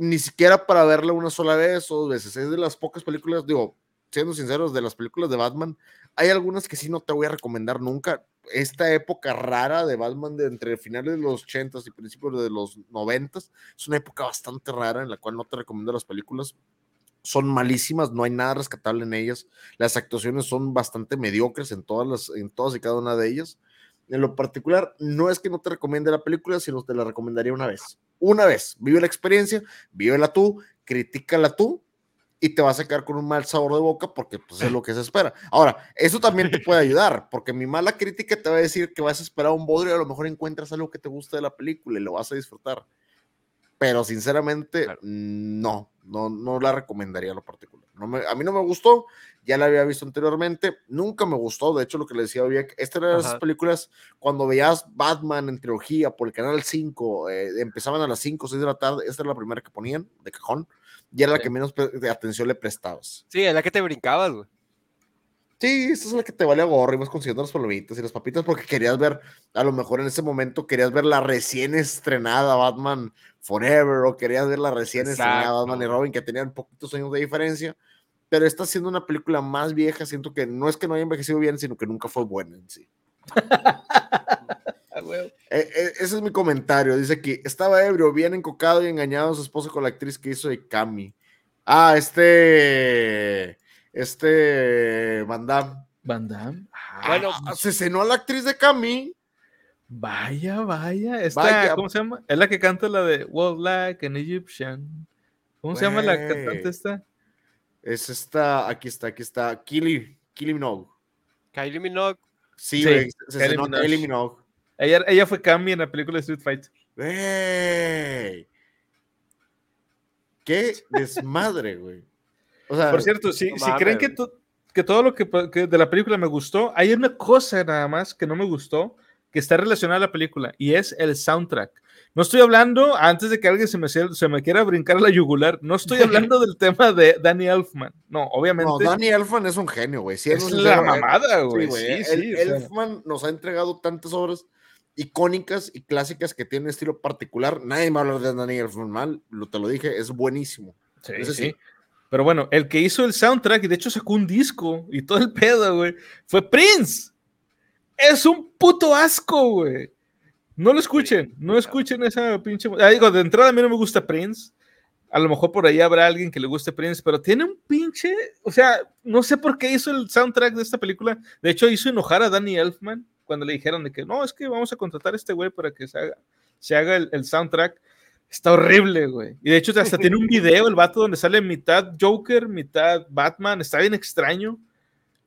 S4: ni siquiera para verla una sola vez o dos veces. Es de las pocas películas, digo, siendo sinceros, de las películas de Batman, hay algunas que sí no te voy a recomendar nunca. Esta época rara de Batman de entre finales de los 80s y principios de los 90s es una época bastante rara en la cual no te recomiendo las películas. Son malísimas, no hay nada rescatable en ellas. Las actuaciones son bastante mediocres en todas, las, en todas y cada una de ellas. En lo particular, no es que no te recomiende la película, sino te la recomendaría una vez. Una vez. Vive la experiencia, vívela tú, critícala tú, y te vas a quedar con un mal sabor de boca porque pues, es lo que se espera. Ahora, eso también te puede ayudar, porque mi mala crítica te va a decir que vas a esperar un bodrio y a lo mejor encuentras algo que te guste de la película y lo vas a disfrutar. Pero sinceramente, claro. no, no, no la recomendaría lo particular. No me, a mí no me gustó, ya la había visto anteriormente, nunca me gustó, de hecho lo que le decía había esta era de esas películas, cuando veías Batman en trilogía por el canal 5, eh, empezaban a las 5 o 6 de la tarde, esta era la primera que ponían, de cajón, y era la que menos atención le prestabas.
S3: Sí, es la que te brincabas, güey.
S4: Sí, esta es la que te vale a gorro, ibas consiguiendo las palomitas y las papitas porque querías ver, a lo mejor en ese momento querías ver la recién estrenada Batman Forever o querías ver la recién Exacto. estrenada Batman y Robin que tenían poquitos años de diferencia, pero está siendo una película más vieja, siento que no es que no haya envejecido bien, sino que nunca fue buena en sí. eh, eh, ese es mi comentario, dice aquí, estaba ebrio, bien encocado y engañado a su esposa con la actriz que hizo de Cami. Ah, este este Van Damme.
S2: Van Damme.
S4: Ah, bueno, se cenó a la actriz de Cami.
S2: Vaya, vaya. Esta, vaya. ¿Cómo se llama? Es la que canta la de World Like an Egyptian. ¿Cómo Wey. se llama la cantante esta?
S4: Es esta, aquí está, aquí está. Kylie, Kylie Minogue.
S3: Kylie Minogue.
S4: Sí, sí se Kylie a Kylie Minogue.
S2: Ella, ella fue Cami en la película de Street Fight.
S4: Wey. Qué desmadre, güey.
S2: O sea, Por cierto, si, no si creen que, to, que todo lo que, que, de la película me gustó, hay una cosa nada más que no me gustó, que está relacionada a la película, y es el soundtrack. No estoy hablando, antes de que alguien se me, se me quiera brincar la yugular, no estoy hablando del tema de Danny Elfman. No, obviamente. No,
S4: Danny Elfman es un genio, güey. Sí,
S2: es, es la mamada, güey.
S4: Sí, sí, sí, el, Elfman sea. nos ha entregado tantas obras icónicas y clásicas que tienen un estilo particular. Nadie me habla de Danny Elfman mal, lo, te lo dije, es buenísimo.
S2: Sí, Ese sí. Pero bueno, el que hizo el soundtrack y de hecho sacó un disco y todo el pedo, güey, fue Prince. Es un puto asco, güey. No lo escuchen, no escuchen esa pinche. Ah, digo, de entrada a mí no me gusta Prince. A lo mejor por ahí habrá alguien que le guste Prince, pero tiene un pinche. O sea, no sé por qué hizo el soundtrack de esta película. De hecho, hizo enojar a Danny Elfman cuando le dijeron de que no, es que vamos a contratar a este güey para que se haga, se haga el, el soundtrack. Está horrible, güey. Y de hecho, hasta tiene un video el vato donde sale mitad Joker, mitad Batman. Está bien extraño.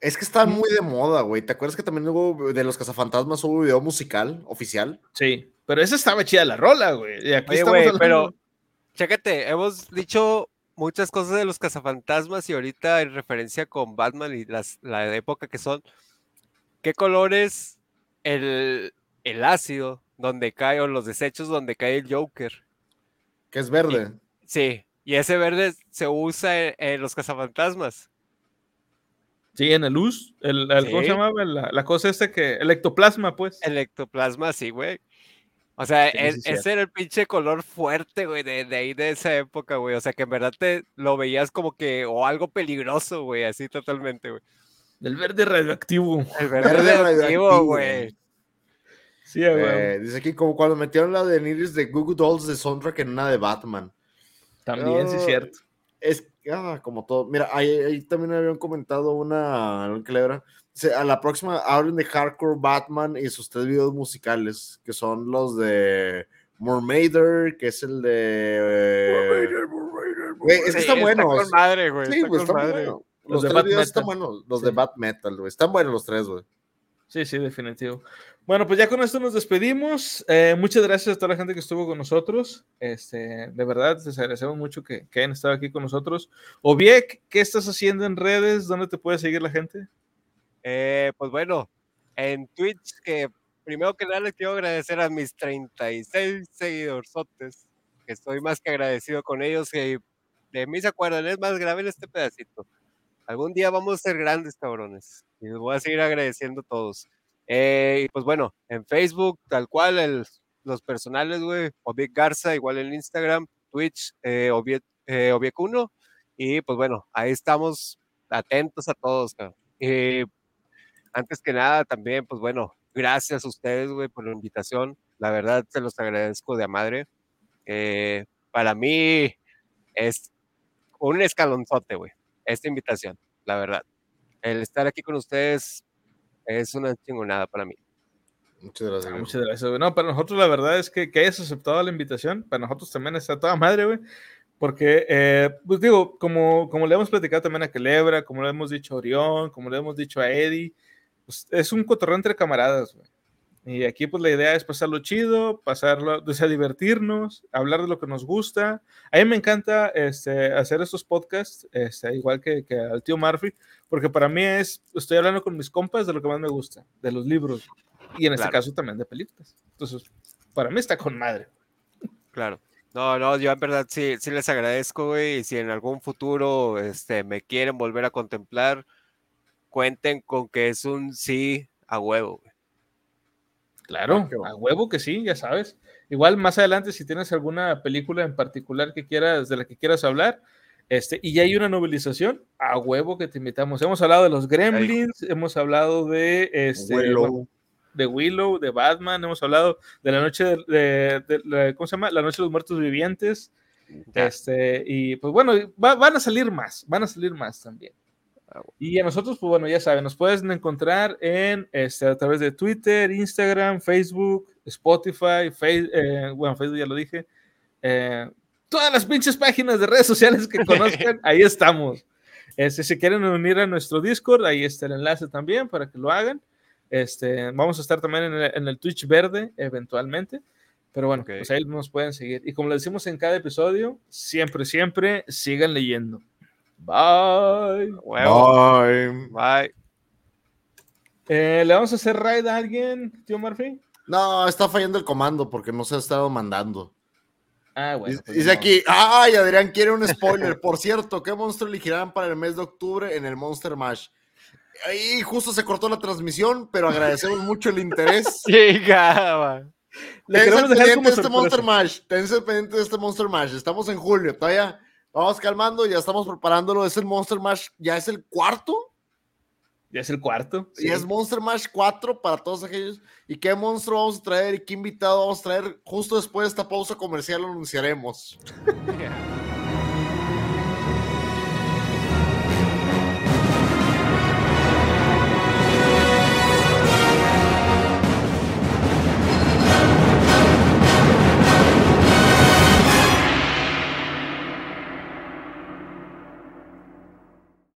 S4: Es que está muy de moda, güey. ¿Te acuerdas que también hubo de los cazafantasmas hubo video musical oficial?
S2: Sí, pero esa estaba chida la rola, güey. Y aquí
S3: Oye, güey, pero chécate, hemos dicho muchas cosas de los cazafantasmas y ahorita en referencia con Batman y las, la época que son. ¿Qué colores el, el ácido donde cae o los desechos donde cae el Joker?
S4: que es verde.
S3: Y, sí, y ese verde se usa en, en, los cazafantasmas.
S2: Sí, en el luz, el, el sí. ¿cómo se llamaba? La, la, cosa esta que, el ectoplasma, pues.
S3: El ectoplasma, sí, güey. O sea, sí, es, sí, ese era el pinche color fuerte, güey, de, de, ahí de esa época, güey. O sea, que en verdad te lo veías como que, o algo peligroso, güey, así totalmente, güey.
S2: El verde radioactivo.
S3: El verde, verde radioactivo, güey.
S4: Sí, eh, dice aquí como cuando metieron la de Niris de Google Dolls de soundtrack en una de Batman.
S2: También, uh, sí, es cierto.
S4: Es ah, como todo. Mira, ahí, ahí, también habían comentado una que le era. A la próxima hablen de Hardcore Batman y sus tres videos musicales, que son los de Mermaider, que es el de.
S3: Mermaider, Mermaider, Mermaider. es que
S4: están buenos.
S3: Está con madre, güey.
S4: Sí,
S3: está
S4: pues, están buenos. Los, los, de tres videos están buenos. Los sí. de Bat Metal, güey. Están buenos los tres, güey.
S2: Sí, sí, definitivo. Bueno, pues ya con esto nos despedimos. Eh, muchas gracias a toda la gente que estuvo con nosotros. Este, de verdad, les agradecemos mucho que, que hayan estado aquí con nosotros. Oviek, ¿qué estás haciendo en redes? ¿Dónde te puede seguir la gente?
S3: Eh, pues bueno, en Twitch, que primero que nada les quiero agradecer a mis 36 seguidorzotes, que estoy más que agradecido con ellos, que de mí se acuerdan, es más, graben este pedacito. Algún día vamos a ser grandes, cabrones. Y les voy a seguir agradeciendo a todos. Eh, y pues bueno, en Facebook, tal cual, los personales, güey, Obiek Garza, igual en Instagram, Twitch, eh, Obiek, eh, 1. Y pues bueno, ahí estamos atentos a todos, cabrón. Y antes que nada, también, pues bueno, gracias a ustedes, güey, por la invitación. La verdad, se los agradezco de madre. Eh, para mí es un escalonzote, güey esta invitación, la verdad. El estar aquí con ustedes es una chingonada para mí.
S4: Muchas gracias.
S2: Ah, muchas gracias. No, para nosotros la verdad es que, que hayas aceptado la invitación, para nosotros también está toda madre, güey. Porque, eh, pues digo, como, como le hemos platicado también a Kelebra, como le hemos dicho a Orión, como le hemos dicho a Eddie, pues es un cotorreo entre camaradas, güey. Y aquí pues la idea es pasarlo chido, pasarlo, o sea, divertirnos, hablar de lo que nos gusta. A mí me encanta este, hacer estos podcasts, este, igual que, que, al tío Murphy, porque para mí es, estoy hablando con mis compas de lo que más me gusta, de los libros, y en este claro. caso también de películas. Entonces, para mí está con madre.
S3: Claro. No, no, yo en verdad sí, sí les agradezco, güey, y si en algún futuro este, me quieren volver a contemplar, cuenten con que es un sí a huevo, güey.
S2: Claro, a huevo que sí, ya sabes. Igual más adelante, si tienes alguna película en particular que quieras, de la que quieras hablar, este, y ya hay una novelización, a huevo que te invitamos. Hemos hablado de los Gremlins, Ay. hemos hablado de este, Willow. de Willow, de Batman, hemos hablado de la noche de, de, de, de ¿cómo se llama? La noche de los muertos vivientes. Ya. Este, y pues bueno, va, van a salir más, van a salir más también. Y a nosotros, pues bueno, ya saben, nos pueden encontrar en, este, a través de Twitter, Instagram, Facebook, Spotify, face, eh, bueno, Facebook ya lo dije, eh, todas las pinches páginas de redes sociales que conozcan, ahí estamos. Este, si quieren unir a nuestro Discord, ahí está el enlace también para que lo hagan. Este, vamos a estar también en el, en el Twitch verde eventualmente. Pero bueno, okay. pues ahí nos pueden seguir. Y como le decimos en cada episodio, siempre, siempre sigan leyendo. Bye.
S3: Bye. Bye.
S2: Eh, ¿Le vamos a hacer raid a alguien, tío Murphy?
S4: No, está fallando el comando porque no se ha estado mandando.
S2: Ah, bueno.
S4: Pues Dice no. aquí, ay, Adrián quiere un spoiler. Por cierto, ¿qué monstruo elegirán para el mes de octubre en el Monster Mash? Ahí justo se cortó la transmisión, pero agradecemos mucho el interés.
S3: Llegaba.
S4: Dejar como de este Monster Mash. Tense pendiente de este Monster Mash. Estamos en julio, todavía Vamos calmando, ya estamos preparándolo. Es el Monster Mash, ya es el cuarto.
S2: Ya es el cuarto.
S4: Sí. Y es Monster Mash 4 para todos aquellos. ¿Y qué monstruo vamos a traer? ¿Y qué invitado vamos a traer? Justo después de esta pausa comercial lo anunciaremos.